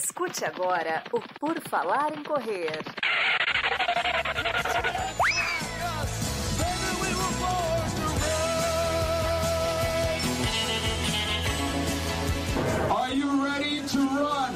Escute agora o Por Falar em Correr. Are you ready to run?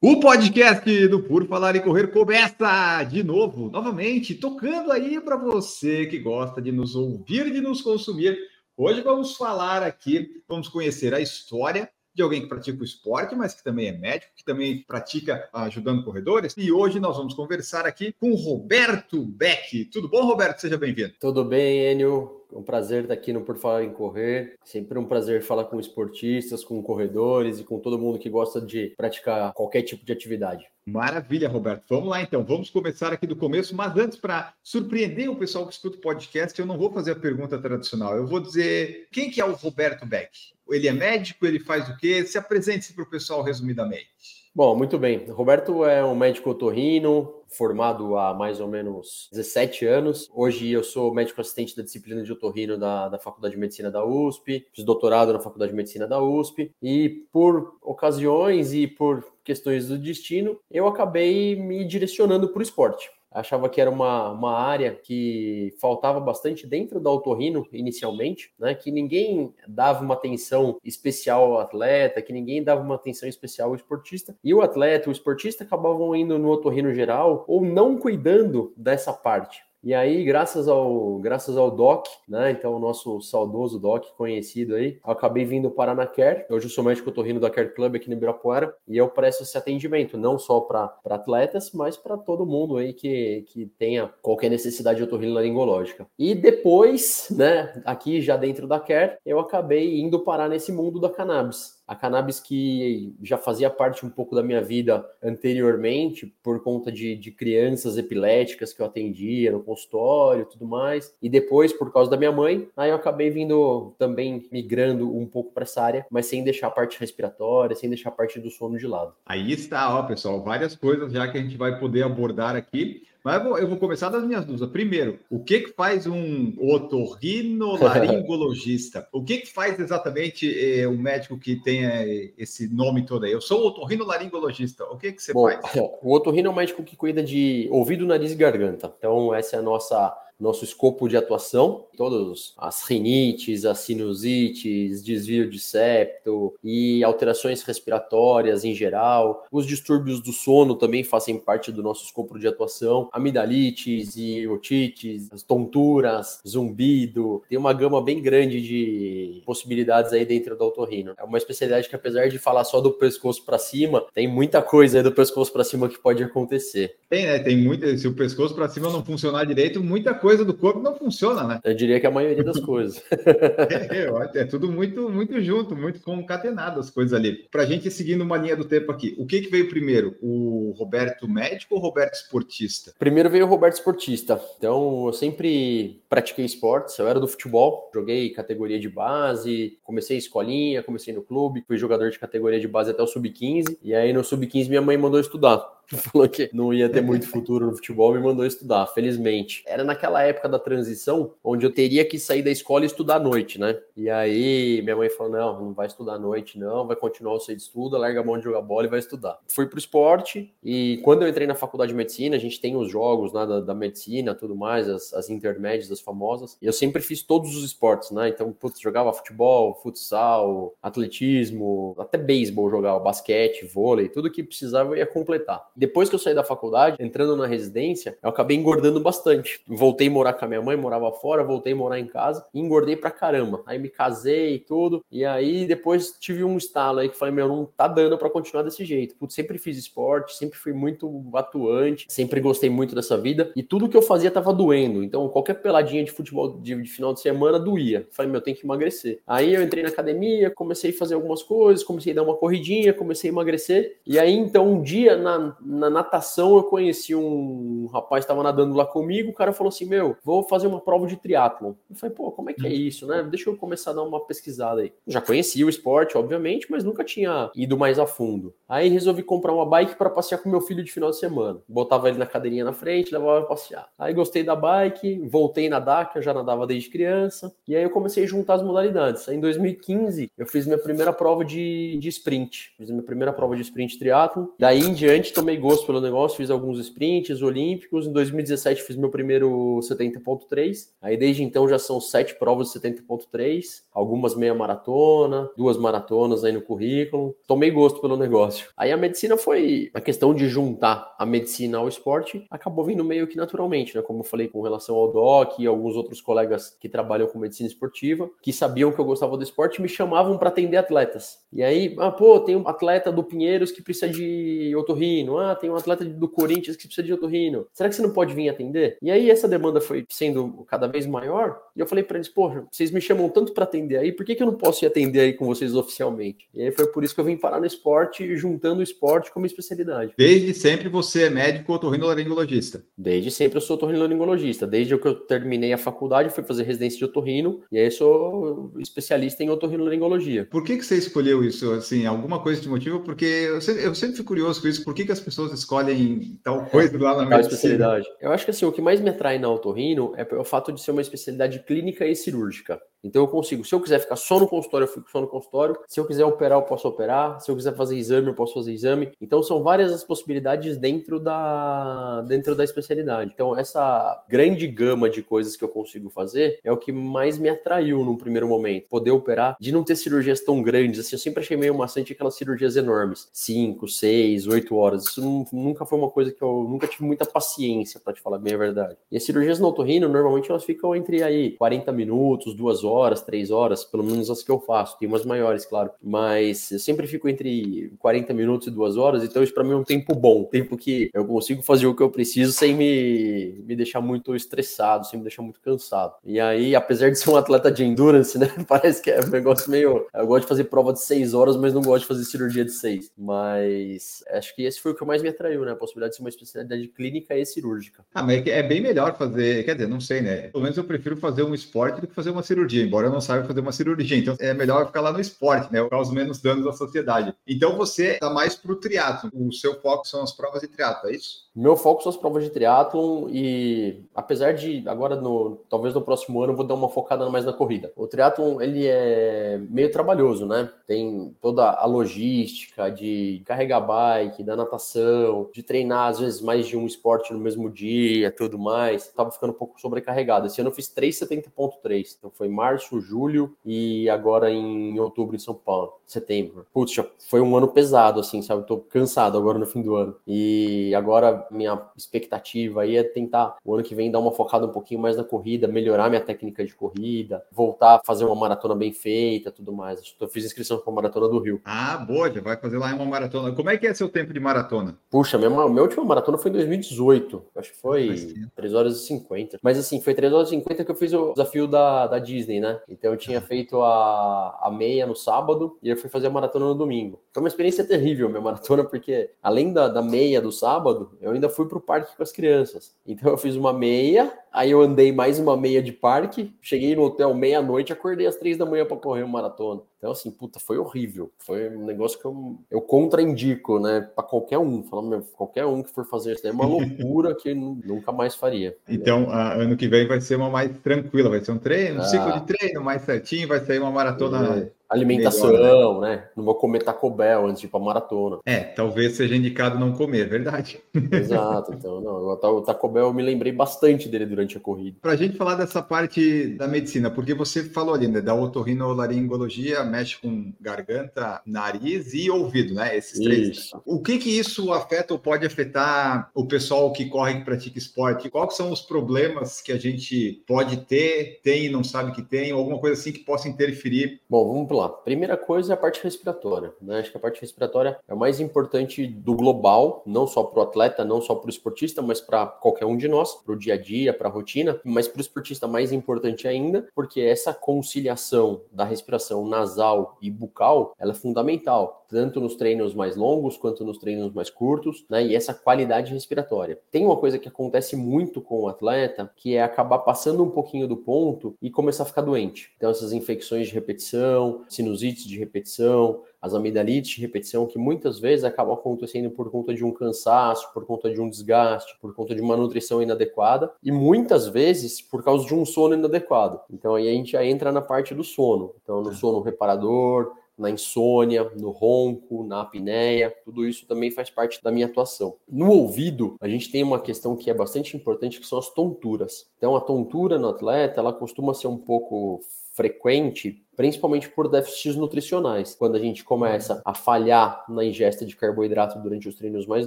O podcast do Por Falar em Correr começa de novo, novamente, tocando aí para você que gosta de nos ouvir, de nos consumir. Hoje vamos falar aqui, vamos conhecer a história de alguém que pratica o esporte, mas que também é médico, que também pratica ajudando corredores. E hoje nós vamos conversar aqui com Roberto Beck. Tudo bom, Roberto? Seja bem-vindo. Tudo bem, Enio? É um prazer estar aqui no Por Falar em Correr. Sempre um prazer falar com esportistas, com corredores e com todo mundo que gosta de praticar qualquer tipo de atividade. Maravilha, Roberto. Vamos lá então. Vamos começar aqui do começo, mas antes, para surpreender o pessoal que escuta o podcast, eu não vou fazer a pergunta tradicional. Eu vou dizer quem que é o Roberto Beck? Ele é médico? Ele faz o quê? Se apresente para o pessoal resumidamente. Bom, muito bem. Roberto é um médico otorrino, formado há mais ou menos 17 anos. Hoje eu sou médico assistente da disciplina de otorrino da, da Faculdade de Medicina da USP, fiz doutorado na Faculdade de Medicina da USP, e por ocasiões e por questões do destino, eu acabei me direcionando para o esporte achava que era uma, uma área que faltava bastante dentro da otorrino inicialmente, né? Que ninguém dava uma atenção especial ao atleta, que ninguém dava uma atenção especial ao esportista. E o atleta, o esportista acabavam indo no otorrino geral ou não cuidando dessa parte. E aí, graças ao, graças ao Doc, né? Então, o nosso saudoso Doc, conhecido aí, acabei vindo parar na Care. Hoje eu sou médico otorrino da Care Club aqui no Ibirapuera e eu presto esse atendimento, não só para atletas, mas para todo mundo aí que, que tenha qualquer necessidade de otorrinolaringológica. E depois, né, aqui já dentro da Care, eu acabei indo parar nesse mundo da cannabis a cannabis que já fazia parte um pouco da minha vida anteriormente, por conta de, de crianças epiléticas que eu atendia no consultório e tudo mais. E depois, por causa da minha mãe, aí eu acabei vindo também migrando um pouco para essa área, mas sem deixar a parte respiratória, sem deixar a parte do sono de lado. Aí está, ó, pessoal, várias coisas já que a gente vai poder abordar aqui. Mas eu vou, eu vou, começar das minhas dúvidas. Primeiro, o que, que faz um otorrinolaringologista? o que, que faz exatamente eh, um médico que tenha esse nome todo aí? Eu sou otorrinolaringologista. O que, que você Bom, faz? O otorrino é um médico que cuida de ouvido, nariz e garganta. Então, essa é a nossa nosso escopo de atuação, todas as rinites, as sinusites, desvio de septo e alterações respiratórias em geral. Os distúrbios do sono também fazem parte do nosso escopo de atuação. Amidalites e otites, as tonturas, zumbido. Tem uma gama bem grande de possibilidades aí dentro do otorrino. É uma especialidade que apesar de falar só do pescoço para cima, tem muita coisa aí do pescoço para cima que pode acontecer. Tem, né? Tem muito, se o pescoço para cima não funcionar direito, muita coisa coisa do corpo não funciona, né? Eu diria que a maioria das coisas. é, é, tudo muito, muito junto, muito concatenado as coisas ali. Para a gente seguindo uma linha do tempo aqui, o que, que veio primeiro? O Roberto médico ou o Roberto esportista? Primeiro veio o Roberto esportista. Então, eu sempre pratiquei esportes, eu era do futebol, joguei categoria de base, comecei escolinha, comecei no clube, fui jogador de categoria de base até o sub-15, e aí no sub-15 minha mãe mandou estudar. falou que não ia ter muito futuro no futebol, me mandou estudar, felizmente. Era naquela época da transição, onde eu teria que sair da escola e estudar à noite, né? E aí minha mãe falou: não, não vai estudar à noite, não, vai continuar o seu estudo, larga a mão de jogar bola e vai estudar. Fui pro esporte, e quando eu entrei na faculdade de medicina, a gente tem os jogos né, da, da medicina, tudo mais, as, as intermédias, as famosas, e eu sempre fiz todos os esportes, né? Então, putz, jogava futebol, futsal, atletismo, até beisebol jogava, basquete, vôlei, tudo que precisava eu ia completar. Depois que eu saí da faculdade, entrando na residência, eu acabei engordando bastante. Voltei a morar com a minha mãe, morava fora, voltei a morar em casa e engordei pra caramba. Aí me casei e tudo. E aí depois tive um estalo aí que falei, meu, não tá dando para continuar desse jeito. Putz, sempre fiz esporte, sempre fui muito atuante, sempre gostei muito dessa vida e tudo que eu fazia tava doendo. Então qualquer peladinha de futebol de, de final de semana doía. Falei, meu, tem que emagrecer. Aí eu entrei na academia, comecei a fazer algumas coisas, comecei a dar uma corridinha, comecei a emagrecer. E aí então um dia na na natação eu conheci um rapaz que estava nadando lá comigo, o cara falou assim, meu, vou fazer uma prova de triatlon. Eu falei, pô, como é que é isso, né? Deixa eu começar a dar uma pesquisada aí. Já conhecia o esporte, obviamente, mas nunca tinha ido mais a fundo. Aí resolvi comprar uma bike para passear com meu filho de final de semana. Botava ele na cadeirinha na frente, levava pra passear. Aí gostei da bike, voltei a nadar, que eu já nadava desde criança, e aí eu comecei a juntar as modalidades. Aí em 2015 eu fiz minha primeira prova de, de sprint, fiz minha primeira prova de sprint triatlo. Daí em diante tomei gosto pelo negócio, fiz alguns sprints olímpicos. Em 2017 fiz meu primeiro 70.3. Aí desde então já são sete provas de 70.3, algumas meia maratona, duas maratonas aí no currículo. Tomei gosto pelo negócio. Aí a medicina foi a questão de juntar a medicina ao esporte, acabou vindo meio que naturalmente, né? Como eu falei com relação ao DOC e alguns outros colegas que trabalham com medicina esportiva, que sabiam que eu gostava do esporte, me chamavam para atender atletas. E aí, ah, pô, tem um atleta do Pinheiros que precisa de otorrino. Ah, tem um atleta do Corinthians que precisa de otorrino. Será que você não pode vir atender? E aí essa demanda foi sendo cada vez maior. E eu falei para eles, poxa, vocês me chamam tanto para atender aí, por que, que eu não posso ir atender aí com vocês oficialmente? E aí foi por isso que eu vim parar no esporte, juntando o esporte como especialidade. Desde sempre você é médico otorrinolaringologista? Desde sempre eu sou otorrinolaringologista. Desde que eu terminei a faculdade, fui fazer residência de otorrino, e aí sou especialista em otorrinolaringologia. Por que, que você escolheu isso? Assim, alguma coisa te motiva? Porque eu sempre, eu sempre fico curioso com isso. Por que, que as pessoas escolhem tal coisa lá na medicina? especialidade. Eu acho que assim, o que mais me atrai na otorrino é o fato de ser uma especialidade clínica e cirúrgica. Então eu consigo, se eu quiser ficar só no consultório, eu fico só no consultório. Se eu quiser operar, eu posso operar. Se eu quiser fazer exame, eu posso fazer exame. Então são várias as possibilidades dentro da dentro da especialidade. Então essa grande gama de coisas que eu consigo fazer é o que mais me atraiu num primeiro momento. Poder operar, de não ter cirurgias tão grandes, assim, eu sempre achei meio maçante aquelas cirurgias enormes, 5, 6, 8 horas. Isso nunca foi uma coisa que eu nunca tive muita paciência, para te falar bem a verdade. E as cirurgias no otorrino, normalmente elas ficam entre aí 40 minutos, 2 horas horas, três horas, pelo menos as que eu faço. Tem umas maiores, claro. Mas eu sempre fico entre 40 minutos e duas horas, então isso para mim é um tempo bom. Tempo que eu consigo fazer o que eu preciso sem me, me deixar muito estressado, sem me deixar muito cansado. E aí, apesar de ser um atleta de endurance, né? Parece que é um negócio meio. Eu gosto de fazer prova de seis horas, mas não gosto de fazer cirurgia de seis. Mas acho que esse foi o que mais me atraiu, né? A possibilidade de ser uma especialidade clínica e cirúrgica. Ah, mas é, é bem melhor fazer. Quer dizer, não sei, né? Pelo menos eu prefiro fazer um esporte do que fazer uma cirurgia cirurgia, embora eu não saiba fazer uma cirurgia. Então é melhor ficar lá no esporte, né? Causa menos danos à sociedade. Então você está mais para o triatlo. O seu foco são as provas de triatlo, é isso? Meu foco são as provas de triatlon e apesar de agora no talvez no próximo ano eu vou dar uma focada mais na corrida. O triatlon ele é meio trabalhoso, né? Tem toda a logística de carregar bike, da natação, de treinar às vezes mais de um esporte no mesmo dia, tudo mais. Tava ficando um pouco sobrecarregado. Esse ano eu fiz 370.3, então foi março, julho e agora em outubro em São Paulo, setembro. Putz, foi um ano pesado assim, sabe? Tô cansado agora no fim do ano. E agora minha expectativa aí é tentar o ano que vem dar uma focada um pouquinho mais na corrida, melhorar minha técnica de corrida, voltar a fazer uma maratona bem feita, tudo mais. Eu fiz inscrição para a maratona do Rio. Ah, boa, já vai fazer lá uma maratona. Como é que é seu tempo de maratona? Puxa, minha, minha última maratona foi em 2018. Acho que foi 3 horas e 50. Mas assim, foi 3 horas e 50 que eu fiz o desafio da, da Disney, né? Então eu tinha feito a, a meia no sábado e eu fui fazer a maratona no domingo. Foi uma experiência terrível minha maratona, porque além da, da meia do sábado, eu ainda fui para o parque com as crianças. Então eu fiz uma meia, aí eu andei mais uma meia de parque, cheguei no hotel meia-noite, acordei às três da manhã para correr uma maratona. Então, assim, puta, foi horrível. Foi um negócio que eu, eu contraindico, né, para qualquer um. Falando, qualquer um que for fazer isso é uma loucura que nunca mais faria. Então, a, ano que vem vai ser uma mais tranquila, vai ser um treino, um ah. ciclo de treino mais certinho, vai sair uma maratona. É alimentação, melhor, né? né? Não vou comer Taco Bell antes de ir pra maratona. É, talvez seja indicado não comer, é verdade. Exato, então, não, o Taco Bell eu me lembrei bastante dele durante a corrida. Pra gente falar dessa parte da medicina, porque você falou ali, né, da otorrinolaringologia, mexe com garganta, nariz e ouvido, né? Esses três. Isso. O que que isso afeta ou pode afetar o pessoal que corre e pratica esporte? Quais são os problemas que a gente pode ter, tem e não sabe que tem, ou alguma coisa assim que possa interferir? Bom, vamos lá lá. Primeira coisa é a parte respiratória. Né? Acho que a parte respiratória é o mais importante do global, não só para o atleta, não só para o esportista, mas para qualquer um de nós, para o dia a dia, para a rotina. Mas para o esportista mais importante ainda, porque essa conciliação da respiração nasal e bucal, ela é fundamental, tanto nos treinos mais longos quanto nos treinos mais curtos, né? E essa qualidade respiratória. Tem uma coisa que acontece muito com o atleta, que é acabar passando um pouquinho do ponto e começar a ficar doente. Então essas infecções de repetição, sinusites de repetição, as amidalites de repetição, que muitas vezes acabam acontecendo por conta de um cansaço, por conta de um desgaste, por conta de uma nutrição inadequada e muitas vezes por causa de um sono inadequado. Então aí a gente já entra na parte do sono. Então no sono reparador, na insônia, no ronco, na apneia, tudo isso também faz parte da minha atuação. No ouvido, a gente tem uma questão que é bastante importante, que são as tonturas. Então, a tontura no atleta, ela costuma ser um pouco frequente principalmente por déficits nutricionais. Quando a gente começa a falhar na ingesta de carboidrato durante os treinos mais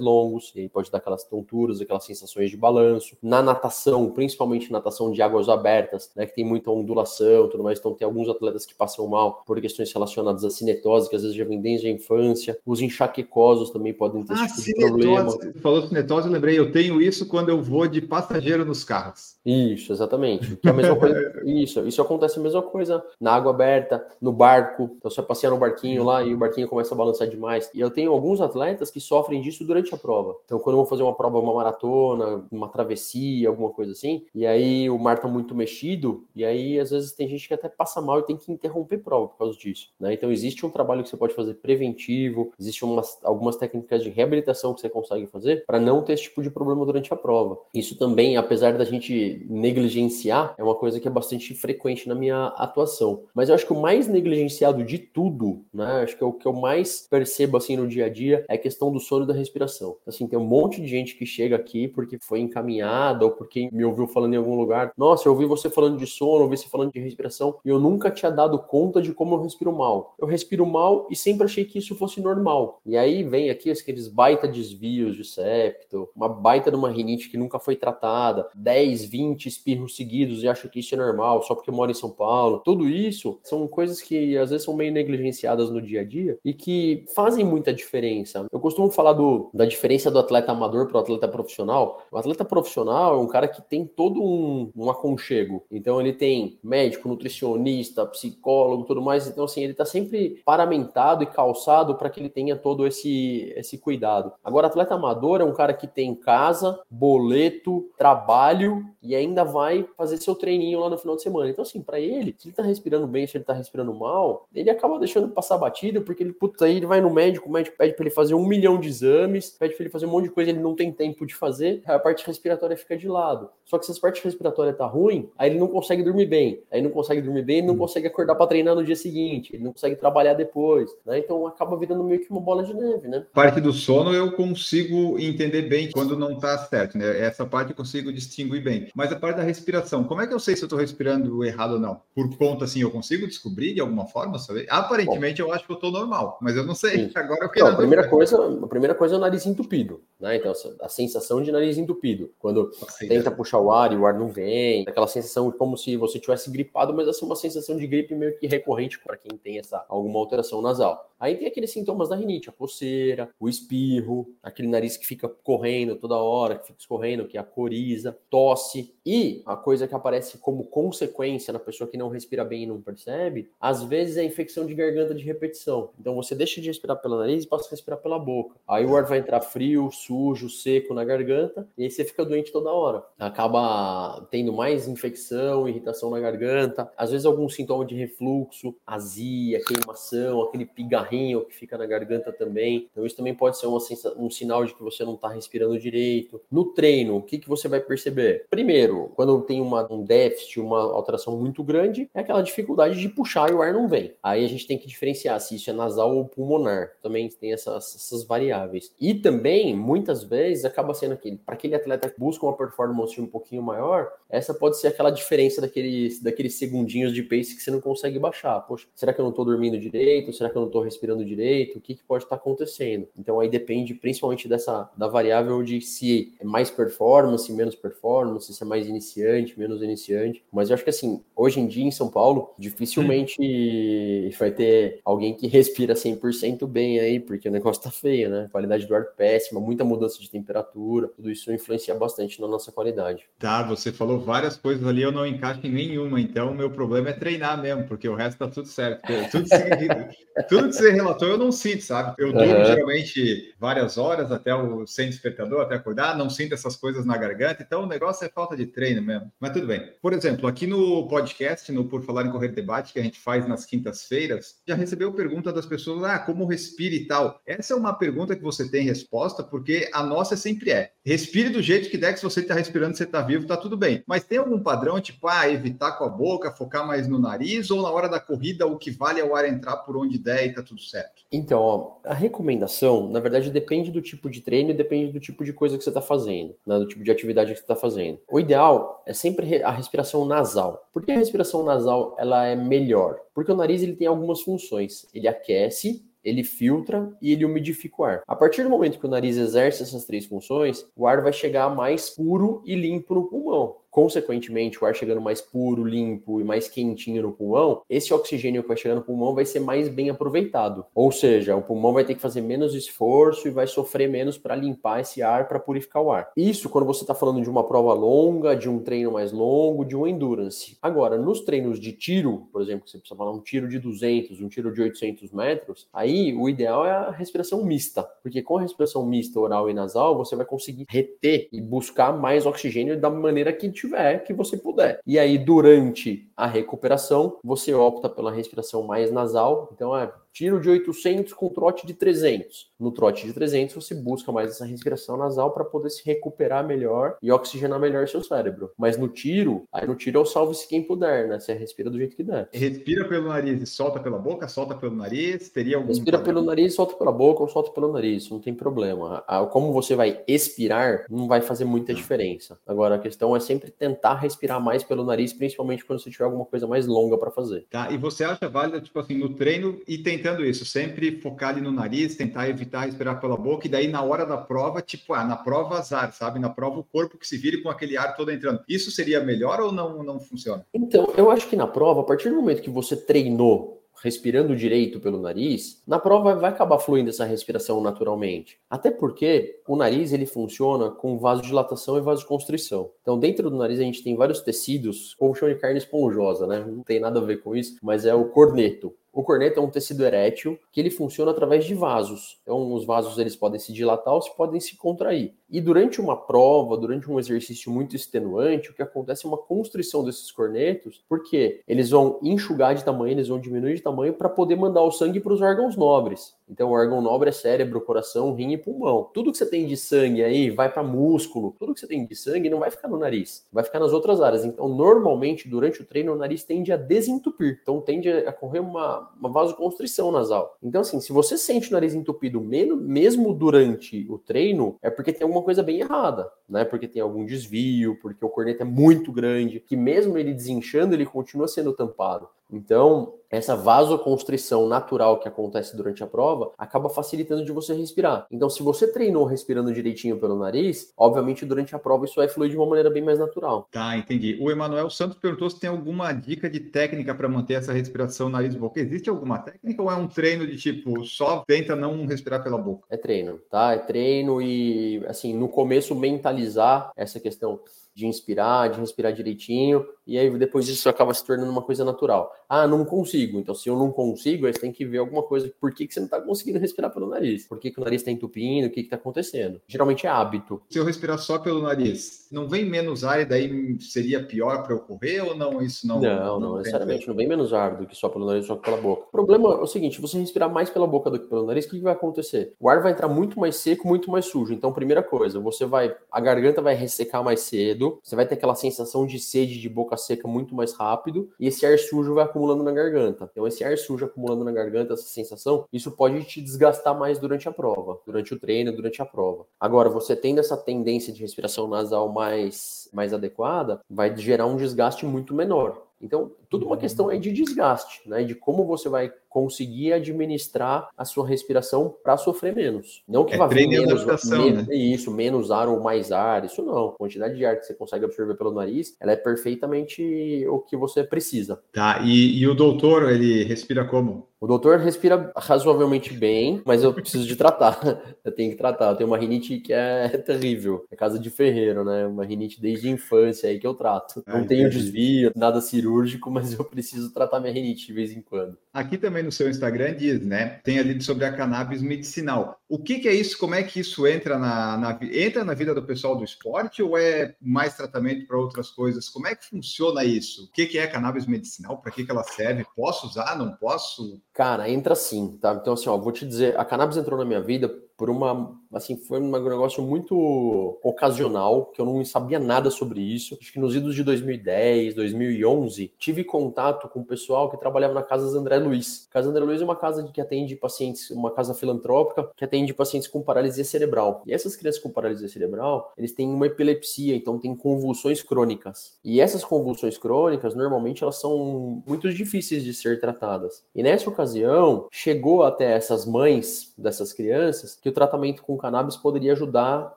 longos, e aí pode dar aquelas tonturas, aquelas sensações de balanço. Na natação, principalmente natação de águas abertas, né, que tem muita ondulação, tudo mais, então tem alguns atletas que passam mal por questões relacionadas à cinetose, que às vezes já vem desde a infância. Os enxaquecosos também podem ter ah, esse tipo de problema. Você falou cinetose, eu lembrei, eu tenho isso quando eu vou de passageiro nos carros. Isso, exatamente. É a mesma coisa. Isso, isso acontece a mesma coisa na água aberta no barco, então você vai passear no barquinho lá e o barquinho começa a balançar demais. E eu tenho alguns atletas que sofrem disso durante a prova. Então, quando eu vou fazer uma prova, uma maratona, uma travessia, alguma coisa assim, e aí o mar tá muito mexido, e aí às vezes tem gente que até passa mal e tem que interromper prova por causa disso. Né? Então, existe um trabalho que você pode fazer preventivo, existe umas, algumas técnicas de reabilitação que você consegue fazer para não ter esse tipo de problema durante a prova. Isso também, apesar da gente negligenciar, é uma coisa que é bastante frequente na minha atuação. Mas eu acho que o mais negligenciado de tudo, né? Acho que é o que eu mais percebo assim no dia a dia é a questão do sono e da respiração. Assim, tem um monte de gente que chega aqui porque foi encaminhada ou porque me ouviu falando em algum lugar. Nossa, eu ouvi você falando de sono, ouvi você falando de respiração e eu nunca tinha dado conta de como eu respiro mal. Eu respiro mal e sempre achei que isso fosse normal. E aí vem aqui aqueles baita desvios de septo, uma baita de uma rinite que nunca foi tratada, 10, 20 espirros seguidos e acha que isso é normal só porque mora em São Paulo. Tudo isso são coisas que às vezes são meio negligenciadas no dia a dia e que fazem muita diferença. Eu costumo falar do, da diferença do atleta amador para o atleta profissional. O atleta profissional é um cara que tem todo um, um aconchego. Então ele tem médico, nutricionista, psicólogo, tudo mais. Então assim, ele está sempre paramentado e calçado para que ele tenha todo esse esse cuidado. Agora, atleta amador é um cara que tem casa, boleto, trabalho e ainda vai fazer seu treininho lá no final de semana. Então assim, para ele, se ele está respirando bem, se ele está respirando mal, ele acaba deixando passar batido, porque ele, putz, aí ele vai no médico, o médico pede para ele fazer um milhão de exames, pede para ele fazer um monte de coisa, ele não tem tempo de fazer, a parte respiratória fica de lado. Só que se a parte respiratória tá ruim, aí ele não consegue dormir bem. Aí não consegue dormir bem, ele não consegue acordar para treinar no dia seguinte, ele não consegue trabalhar depois, né? Então acaba virando meio que uma bola de neve, né? Parte do sono eu consigo entender bem quando não tá certo, né? Essa parte eu consigo distinguir bem. Mas a parte da respiração, como é que eu sei se eu tô respirando errado ou não? Por conta assim, eu consigo descobrir de alguma forma, sabe? Aparentemente Bom, eu acho que eu tô normal, mas eu não sei. Sim. Agora eu quero. a primeira coisa, a primeira coisa é o nariz entupido, né? Então a sensação de nariz entupido, quando Sim, tenta é. puxar o ar e o ar não vem, aquela sensação como se você tivesse gripado, mas assim uma sensação de gripe meio que recorrente para quem tem essa alguma alteração nasal. Aí tem aqueles sintomas da rinite, a coceira, o espirro, aquele nariz que fica correndo toda hora, que fica escorrendo, que é a coriza, tosse. E a coisa que aparece como consequência na pessoa que não respira bem e não percebe, às vezes é infecção de garganta de repetição. Então você deixa de respirar pelo nariz e passa a respirar pela boca. Aí o ar vai entrar frio, sujo, seco na garganta, e aí você fica doente toda hora. Acaba tendo mais infecção, irritação na garganta, às vezes algum sintoma de refluxo, azia, queimação, aquele pigarrinho carrinho que fica na garganta também. Então, isso também pode ser uma, um sinal de que você não está respirando direito. No treino, o que, que você vai perceber? Primeiro, quando tem uma, um déficit, uma alteração muito grande, é aquela dificuldade de puxar e o ar não vem. Aí a gente tem que diferenciar se isso é nasal ou pulmonar. Também tem essas, essas variáveis. E também, muitas vezes acaba sendo aquele, para aquele atleta que busca uma performance um pouquinho maior, essa pode ser aquela diferença daqueles, daqueles segundinhos de pace que você não consegue baixar. Poxa, será que eu não estou dormindo direito? Será que eu não estou respirando direito? O que, que pode estar tá acontecendo? Então aí depende principalmente dessa da variável de se é mais performance, menos performance, se é mais iniciante, menos iniciante. Mas eu acho que assim, hoje em dia em São Paulo, dificilmente hum. vai ter alguém que respira 100% bem aí, porque o negócio tá feio, né? qualidade do ar péssima, muita mudança de temperatura, tudo isso influencia bastante na nossa qualidade. Tá, você falou várias coisas ali, eu não encaixo em nenhuma, então o meu problema é treinar mesmo, porque o resto tá tudo certo. Tudo, tudo que você relatou eu não sinto, sabe? Eu durmo uhum. geralmente várias horas até o sem despertador, até acordar, não sinto essas coisas na garganta, então o negócio é falta de treino mesmo. Mas tudo bem. Por exemplo, aqui no podcast, no Por Falar em Correr Debate, que a gente faz nas quintas-feiras, já recebeu pergunta das pessoas, ah, como respira e tal. Essa é uma pergunta que você tem resposta, porque a nossa sempre é: respire do jeito que der, que se você está respirando, você está vivo, está tudo bem. Mas tem algum padrão, tipo, ah, evitar com a boca, focar mais no nariz, ou na hora da corrida o que vale é o ar entrar por onde der e está tudo certo? Então, ó, a recomendação, na verdade, depende do tipo de treino e depende do tipo de coisa que você está fazendo, né, do tipo de atividade que você está fazendo. O ideal é sempre a respiração nasal. Por que a respiração nasal ela é melhor? Porque o nariz ele tem algumas funções. Ele aquece ele filtra e ele umidifica o ar. A partir do momento que o nariz exerce essas três funções, o ar vai chegar mais puro e limpo no pulmão consequentemente, o ar chegando mais puro, limpo e mais quentinho no pulmão, esse oxigênio que vai chegar no pulmão vai ser mais bem aproveitado. Ou seja, o pulmão vai ter que fazer menos esforço e vai sofrer menos para limpar esse ar, para purificar o ar. Isso quando você está falando de uma prova longa, de um treino mais longo, de um endurance. Agora, nos treinos de tiro, por exemplo, você precisa falar um tiro de 200, um tiro de 800 metros, aí o ideal é a respiração mista, porque com a respiração mista oral e nasal, você vai conseguir reter e buscar mais oxigênio da maneira que tiver que você puder. E aí, durante a recuperação, você opta pela respiração mais nasal. Então, é tiro de 800 com trote de 300. No trote de 300, você busca mais essa respiração nasal para poder se recuperar melhor e oxigenar melhor seu cérebro. Mas no tiro, aí no tiro eu salve-se quem puder, né? Você respira do jeito que der. Respira pelo nariz e solta pela boca, solta pelo nariz, teria algum Respira problema? pelo nariz, solta pela boca ou solta pelo nariz, não tem problema. Como você vai expirar, não vai fazer muita hum. diferença. Agora, a questão é sempre tentar respirar mais pelo nariz, principalmente quando você tiver alguma coisa mais longa para fazer. Tá, e você acha válido, tipo assim, no treino e tentar tentando isso, sempre focar ali no nariz, tentar evitar respirar pela boca, e daí na hora da prova, tipo, ah, na prova azar, sabe? Na prova o corpo que se vire com aquele ar todo entrando. Isso seria melhor ou não, não funciona? Então, eu acho que na prova, a partir do momento que você treinou respirando direito pelo nariz, na prova vai acabar fluindo essa respiração naturalmente. Até porque o nariz ele funciona com vasodilatação e vasoconstrição. Então, dentro do nariz a gente tem vários tecidos, como chão de carne esponjosa, né? Não tem nada a ver com isso, mas é o corneto. O corneto é um tecido erétil que ele funciona através de vasos. Então, os vasos eles podem se dilatar ou se podem se contrair. E durante uma prova, durante um exercício muito extenuante, o que acontece é uma constrição desses cornetos, porque eles vão enxugar de tamanho, eles vão diminuir de tamanho para poder mandar o sangue para os órgãos nobres. Então, o órgão nobre é cérebro, coração, rim e pulmão. Tudo que você tem de sangue aí vai para músculo. Tudo que você tem de sangue não vai ficar no nariz, vai ficar nas outras áreas. Então, normalmente, durante o treino, o nariz tende a desentupir. Então, tende a correr uma uma, vasoconstrição nasal. Então, assim, se você sente o nariz entupido mesmo durante o treino, é porque tem alguma coisa bem errada, né? Porque tem algum desvio, porque o corneto é muito grande, que mesmo ele desinchando, ele continua sendo tampado. Então, essa vasoconstrição natural que acontece durante a prova acaba facilitando de você respirar. Então, se você treinou respirando direitinho pelo nariz, obviamente durante a prova isso vai fluir de uma maneira bem mais natural. Tá, entendi. O Emanuel Santos perguntou se tem alguma dica de técnica para manter essa respiração nariz-boca. Existe alguma técnica ou é um treino de tipo só tenta não respirar pela boca? É treino, tá? É treino e assim, no começo mentalizar essa questão de inspirar, de respirar direitinho, e aí depois isso acaba se tornando uma coisa natural. Ah, não consigo. Então, se eu não consigo, aí você tem que ver alguma coisa. Por que, que você não está conseguindo respirar pelo nariz? Por que, que o nariz está entupindo? O que está acontecendo? Geralmente é hábito. Se eu respirar só pelo nariz, não vem menos ar e daí seria pior para ocorrer ou não? Isso não. Não, não, não necessariamente. Não vem menos ar do que só pelo nariz, só pela boca. O problema é o seguinte: você respirar mais pela boca do que pelo nariz, o que, que vai acontecer? O ar vai entrar muito mais seco, muito mais sujo. Então, primeira coisa, você vai. A garganta vai ressecar mais cedo, você vai ter aquela sensação de sede de boca boca seca muito mais rápido e esse ar sujo vai acumulando na garganta. Então, esse ar sujo acumulando na garganta, essa sensação, isso pode te desgastar mais durante a prova, durante o treino, durante a prova. Agora, você tendo essa tendência de respiração nasal mais, mais adequada, vai gerar um desgaste muito menor. Então, tudo uma questão aí de desgaste, né? De como você vai conseguir administrar a sua respiração para sofrer menos. Não que é vá vir menos, menos né? isso, menos ar ou mais ar, isso não. A quantidade de ar que você consegue absorver pelo nariz, ela é perfeitamente o que você precisa. Tá, e, e o doutor, ele respira como? O doutor respira razoavelmente bem, mas eu preciso de tratar. Eu tenho que tratar. Eu tenho uma rinite que é terrível. É casa de ferreiro, né? Uma rinite desde a infância aí que eu trato. Não Ai, tenho desvio, nada cirúrgico, mas eu preciso tratar minha rinite de vez em quando. Aqui também no seu Instagram diz, né? Tem ali sobre a cannabis medicinal. O que, que é isso? Como é que isso entra na, na, entra na vida do pessoal do esporte ou é mais tratamento para outras coisas? Como é que funciona isso? O que, que é cannabis medicinal? Para que, que ela serve? Posso usar? Não posso? Cara, entra sim, tá? Então, assim, ó, vou te dizer, a cannabis entrou na minha vida por uma, assim, foi um negócio muito ocasional, que eu não sabia nada sobre isso. Acho que nos idos de 2010, 2011, tive contato com o pessoal que trabalhava na Casa André Luiz. Casa André Luiz é uma casa que atende pacientes, uma casa filantrópica que atende pacientes com paralisia cerebral. E essas crianças com paralisia cerebral, eles têm uma epilepsia, então têm convulsões crônicas. E essas convulsões crônicas, normalmente, elas são muito difíceis de ser tratadas. E nessa ocasião, chegou até essas mães dessas crianças que o tratamento com cannabis poderia ajudar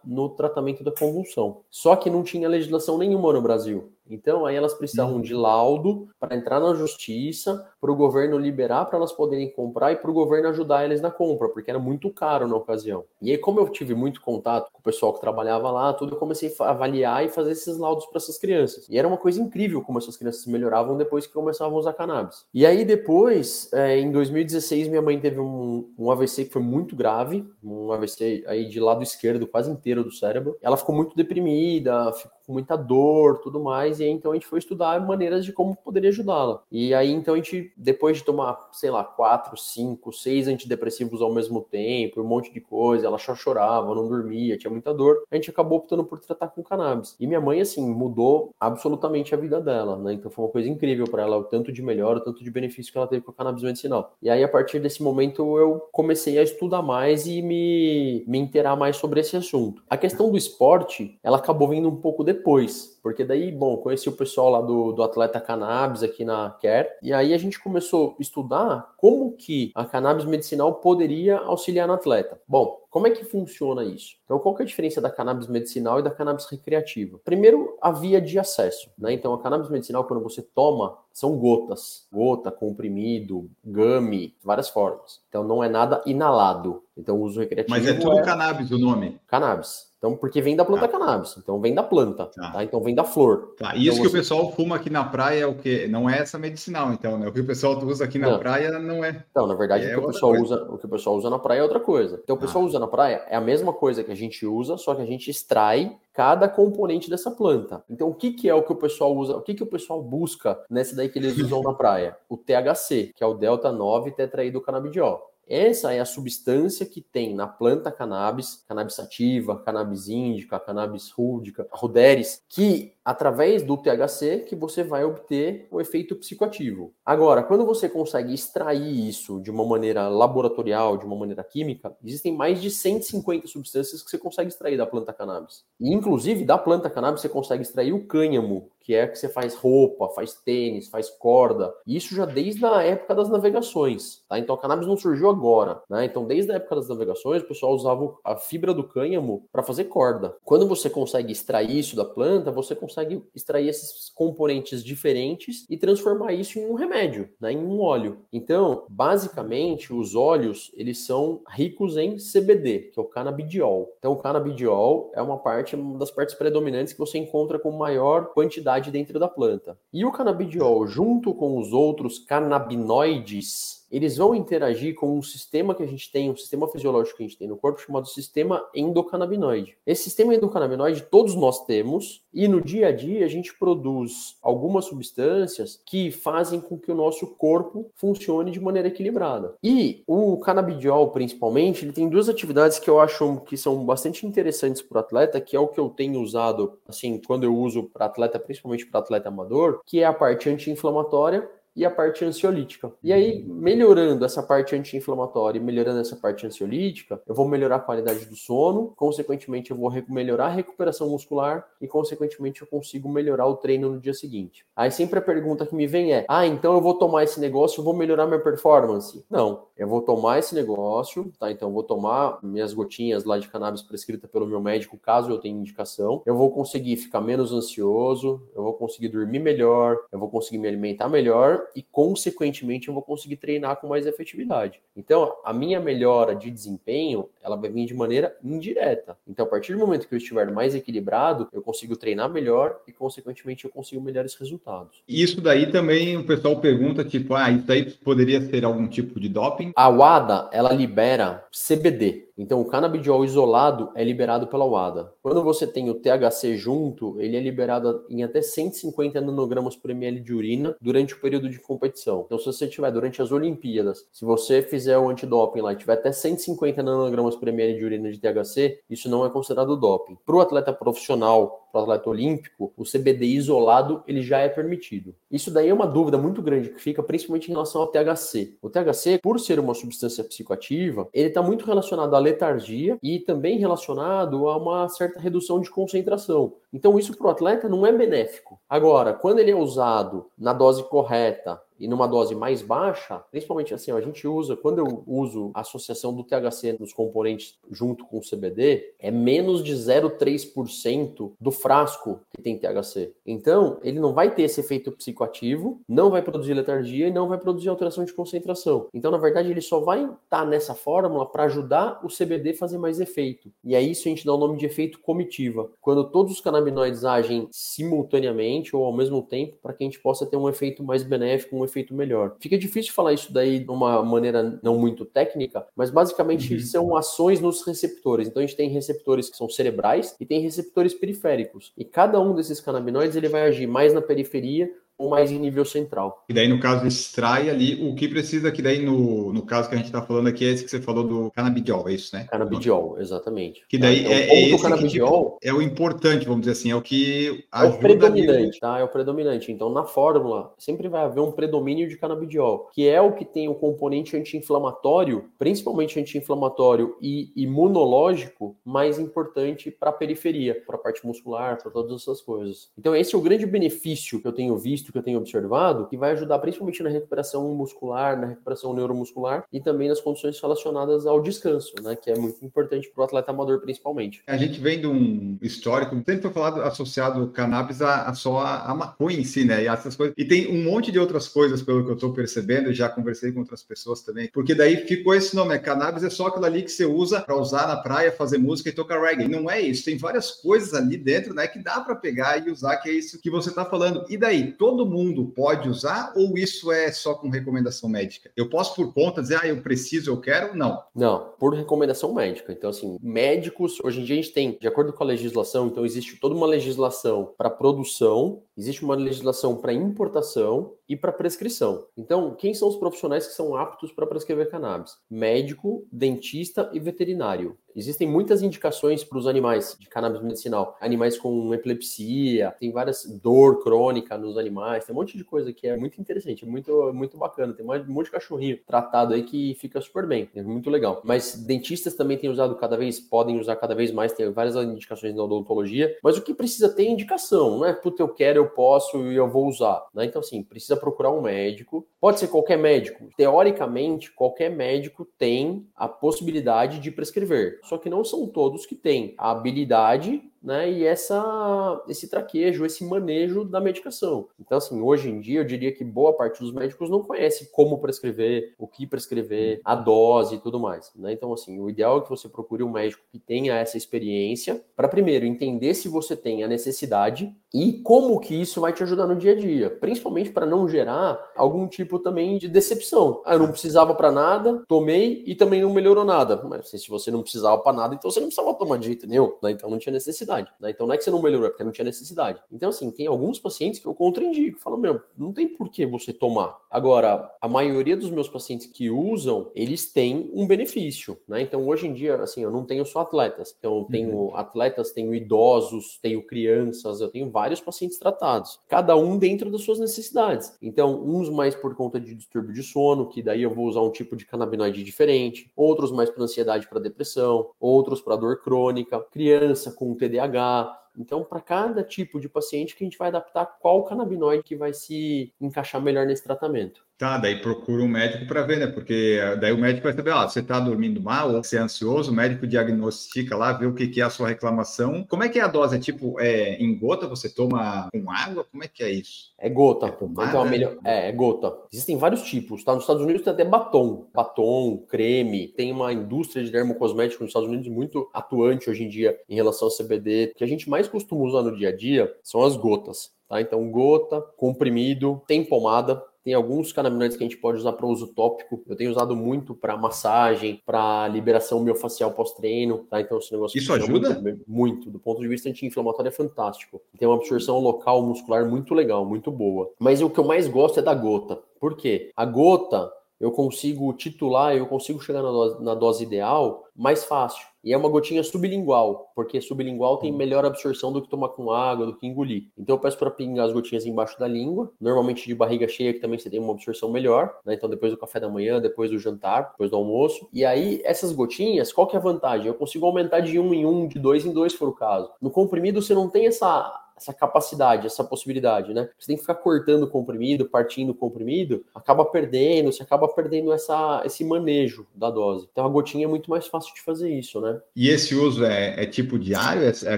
no tratamento da convulsão. Só que não tinha legislação nenhuma no Brasil. Então, aí elas precisavam uhum. de laudo para entrar na justiça, para o governo liberar para elas poderem comprar e para o governo ajudar eles na compra, porque era muito caro na ocasião. E aí, como eu tive muito contato com o pessoal que trabalhava lá, tudo, eu comecei a avaliar e fazer esses laudos para essas crianças. E era uma coisa incrível como essas crianças melhoravam depois que começavam a usar cannabis. E aí, depois, é, em 2016, minha mãe teve um, um AVC que foi muito grave, um AVC aí de lado esquerdo, quase inteiro do cérebro. Ela ficou muito deprimida, ficou com muita dor, tudo mais, e aí então a gente foi estudar maneiras de como poderia ajudá-la. E aí então a gente, depois de tomar, sei lá, quatro, cinco, seis antidepressivos ao mesmo tempo, um monte de coisa, ela só chorava, não dormia, tinha muita dor, a gente acabou optando por tratar com cannabis. E minha mãe, assim, mudou absolutamente a vida dela, né? Então foi uma coisa incrível para ela, o tanto de melhor, o tanto de benefício que ela teve com a cannabis medicinal. E aí, a partir desse momento, eu comecei a estudar mais e me, me inteirar mais sobre esse assunto. A questão do esporte, ela acabou vindo um pouco depois, porque daí, bom, conheci o pessoal lá do, do Atleta Cannabis aqui na Care, e aí a gente começou a estudar como que a cannabis medicinal poderia auxiliar no atleta. Bom, como é que funciona isso? Então, qual que é a diferença da cannabis medicinal e da cannabis recreativa? Primeiro, a via de acesso, né? Então, a cannabis medicinal, quando você toma, são gotas, gota, comprimido, gummy, várias formas. Então, não é nada inalado. Então, o uso recreativo Mas é tudo é... cannabis o nome? Cannabis. Então, porque vem da planta ah. cannabis, então vem da planta, tá. tá? Então vem da flor. Tá. Isso então, que você... o pessoal fuma aqui na praia é o que não é essa medicinal, então, né? O que o pessoal usa aqui na não. praia não é. Então, na verdade, é o, que o pessoal usa, o que o pessoal usa na praia é outra coisa. Então, o pessoal ah. usa na praia é a mesma coisa que a gente usa, só que a gente extrai cada componente dessa planta. Então, o que, que é o que o pessoal usa? O que, que o pessoal busca nessa daí que eles usam na praia? O THC, que é o delta 9 tetraído canabidiol. Essa é a substância que tem na planta cannabis, cannabis sativa, cannabis índica, cannabis rúdica, ruderis, que através do THC que você vai obter o efeito psicoativo. Agora, quando você consegue extrair isso de uma maneira laboratorial, de uma maneira química, existem mais de 150 substâncias que você consegue extrair da planta cannabis. E, inclusive, da planta cannabis você consegue extrair o cânhamo, que é que você faz roupa, faz tênis, faz corda. Isso já desde a época das navegações, tá? Então a cannabis não surgiu agora, né? Então desde a época das navegações, o pessoal usava a fibra do cânhamo para fazer corda. Quando você consegue extrair isso da planta, você consegue extrair esses componentes diferentes e transformar isso em um remédio, né? Em um óleo. Então, basicamente, os óleos, eles são ricos em CBD, que é o canabidiol. Então, o canabidiol é uma parte uma das partes predominantes que você encontra com maior quantidade dentro da planta. E o canabidiol, junto com os outros canabinoides, eles vão interagir com um sistema que a gente tem, um sistema fisiológico que a gente tem no corpo chamado sistema endocannabinoide. Esse sistema endocannabinoide todos nós temos e no dia a dia a gente produz algumas substâncias que fazem com que o nosso corpo funcione de maneira equilibrada. E o canabidiol, principalmente, ele tem duas atividades que eu acho que são bastante interessantes para o atleta, que é o que eu tenho usado, assim, quando eu uso para atleta, principalmente para atleta amador, que é a parte anti-inflamatória e a parte ansiolítica. E aí, melhorando essa parte anti-inflamatória e melhorando essa parte ansiolítica, eu vou melhorar a qualidade do sono, consequentemente, eu vou melhorar a recuperação muscular e, consequentemente, eu consigo melhorar o treino no dia seguinte. Aí sempre a pergunta que me vem é: ah, então eu vou tomar esse negócio, eu vou melhorar minha performance? Não, eu vou tomar esse negócio, tá? Então vou tomar minhas gotinhas lá de cannabis prescrita pelo meu médico, caso eu tenha indicação. Eu vou conseguir ficar menos ansioso, eu vou conseguir dormir melhor, eu vou conseguir me alimentar melhor e, consequentemente, eu vou conseguir treinar com mais efetividade. Então, a minha melhora de desempenho, ela vai vir de maneira indireta. Então, a partir do momento que eu estiver mais equilibrado, eu consigo treinar melhor e, consequentemente, eu consigo melhores resultados. Isso daí também o pessoal pergunta, tipo, ah, isso aí poderia ser algum tipo de doping? A WADA, ela libera CBD, então, o canabidiol isolado é liberado pela WADA. Quando você tem o THC junto, ele é liberado em até 150 nanogramas por ml de urina durante o período de competição. Então, se você tiver durante as Olimpíadas, se você fizer o antidoping lá e tiver até 150 nanogramas por ml de urina de THC, isso não é considerado doping. Para o atleta profissional, para o atleta olímpico, o CBD isolado ele já é permitido. Isso daí é uma dúvida muito grande que fica principalmente em relação ao THC. O THC, por ser uma substância psicoativa, ele está muito relacionado à letargia e também relacionado a uma certa redução de concentração. Então, isso para o atleta não é benéfico. Agora, quando ele é usado na dose correta, e numa dose mais baixa, principalmente assim, a gente usa, quando eu uso a associação do THC nos componentes junto com o CBD, é menos de 0,3% do frasco que tem THC. Então, ele não vai ter esse efeito psicoativo, não vai produzir letargia e não vai produzir alteração de concentração. Então, na verdade, ele só vai estar tá nessa fórmula para ajudar o CBD a fazer mais efeito. E aí isso a gente dá o nome de efeito comitiva. Quando todos os canabinoides agem simultaneamente ou ao mesmo tempo, para que a gente possa ter um efeito mais benéfico, um efeito melhor. Fica difícil falar isso daí de uma maneira não muito técnica, mas basicamente uhum. são ações nos receptores. Então a gente tem receptores que são cerebrais e tem receptores periféricos. E cada um desses canabinoides ele vai agir mais na periferia ou mais em nível central. E daí, no caso, extrai ali o que precisa, que daí, no, no caso que a gente está falando aqui, é esse que você falou do canabidiol, é isso, né? Canabidiol, exatamente. Que daí então, é, é, esse canabidiol, que, tipo, é o importante, vamos dizer assim, é o que ajuda... É o predominante, tá? É o predominante. Então, na fórmula, sempre vai haver um predomínio de canabidiol, que é o que tem o componente anti-inflamatório, principalmente anti-inflamatório e imunológico, mais importante para a periferia, para a parte muscular, para todas essas coisas. Então, esse é o grande benefício que eu tenho visto visto, que eu tenho observado, que vai ajudar principalmente na recuperação muscular, na recuperação neuromuscular e também nas condições relacionadas ao descanso, né? Que é muito importante para o atleta amador, principalmente. A gente vem de um histórico, sempre foi falado associado cannabis a, a só a, a, maconha em si, né? E essas coisas. E tem um monte de outras coisas, pelo que eu estou percebendo, já conversei com outras pessoas também, porque daí ficou esse nome, né? Cannabis é só aquilo ali que você usa para usar na praia, fazer música e tocar reggae. Não é isso, tem várias coisas ali dentro, né, que dá para pegar e usar, que é isso que você está falando. E daí, todo todo mundo pode usar ou isso é só com recomendação médica? Eu posso por conta dizer, ah, eu preciso, eu quero? Não. Não, por recomendação médica. Então, assim, médicos, hoje em dia a gente tem, de acordo com a legislação, então existe toda uma legislação para produção, existe uma legislação para importação e para prescrição. Então, quem são os profissionais que são aptos para prescrever cannabis? Médico, dentista e veterinário. Existem muitas indicações para os animais de cannabis medicinal. Animais com epilepsia, tem várias dor crônica nos animais, tem um monte de coisa que é muito interessante, muito, muito bacana. Tem um monte de cachorrinho tratado aí que fica super bem, é muito legal. Mas dentistas também têm usado cada vez, podem usar cada vez mais, tem várias indicações na odontologia. Mas o que precisa ter é indicação, não é? Puta, eu quero, eu posso e eu vou usar. Né? Então, assim, precisa procurar um médico. Pode ser qualquer médico. Teoricamente, qualquer médico tem a possibilidade de prescrever só que não são todos que têm a habilidade né, e essa, esse traquejo, esse manejo da medicação. Então, assim, hoje em dia, eu diria que boa parte dos médicos não conhece como prescrever, o que prescrever, a dose e tudo mais. Né? Então, assim, o ideal é que você procure um médico que tenha essa experiência para, primeiro, entender se você tem a necessidade e como que isso vai te ajudar no dia a dia, principalmente para não gerar algum tipo também de decepção. Ah, eu não precisava para nada, tomei e também não melhorou nada. Mas se você não precisava para nada, então você não precisava tomar de jeito nenhum, né? Então não tinha necessidade. Né? Então não é que você não melhorou, é porque não tinha necessidade. Então, assim, tem alguns pacientes que eu contraindico, falo, meu, não tem por que você tomar. Agora, a maioria dos meus pacientes que usam, eles têm um benefício, né? Então, hoje em dia, assim, eu não tenho só atletas. Então, eu tenho uhum. atletas, tenho idosos, tenho crianças, eu tenho vários pacientes tratados. Cada um dentro das suas necessidades. Então, uns mais por conta de distúrbio de sono, que daí eu vou usar um tipo de canabinoide diferente. Outros mais para ansiedade, para depressão. Outros para dor crônica. Criança com TDAH então, para cada tipo de paciente que a gente vai adaptar qual canabinoide que vai se encaixar melhor nesse tratamento. Tá, daí procura um médico para ver, né? Porque eh, daí o médico vai saber, ó, você está dormindo mal ou você é ansioso, o médico diagnostica lá, vê o que, que é a sua reclamação. Como é que é a dose? É tipo, é, em gota você toma com água? Como é que é isso? É gota. É, então, melhor... é, é gota. Existem vários tipos, tá? Nos Estados Unidos tem até batom. Batom, creme. Tem uma indústria de dermocosméticos nos Estados Unidos muito atuante hoje em dia em relação ao CBD. O que a gente mais costuma usar no dia a dia são as gotas. Tá? Então, gota, comprimido, tem pomada, tem alguns canabinoides que a gente pode usar para uso tópico. Eu tenho usado muito para massagem, para liberação miofascial pós-treino, tá? Então esse negócio Isso ajuda muito, muito, do ponto de vista anti-inflamatório é fantástico. Tem uma absorção local muscular muito legal, muito boa. Mas o que eu mais gosto é da gota. Por quê? A gota eu consigo titular, eu consigo chegar na dose, na dose ideal mais fácil. E é uma gotinha sublingual, porque sublingual tem melhor absorção do que tomar com água, do que engolir. Então eu peço para pingar as gotinhas embaixo da língua, normalmente de barriga cheia, que também você tem uma absorção melhor, né? Então depois do café da manhã, depois do jantar, depois do almoço. E aí, essas gotinhas, qual que é a vantagem? Eu consigo aumentar de um em um, de dois em dois, se for o caso. No comprimido, você não tem essa essa capacidade, essa possibilidade, né? Você tem que ficar cortando o comprimido, partindo o comprimido, acaba perdendo, você acaba perdendo essa, esse manejo da dose. Então a gotinha é muito mais fácil de fazer isso, né? E esse uso é, é tipo diário? É, é,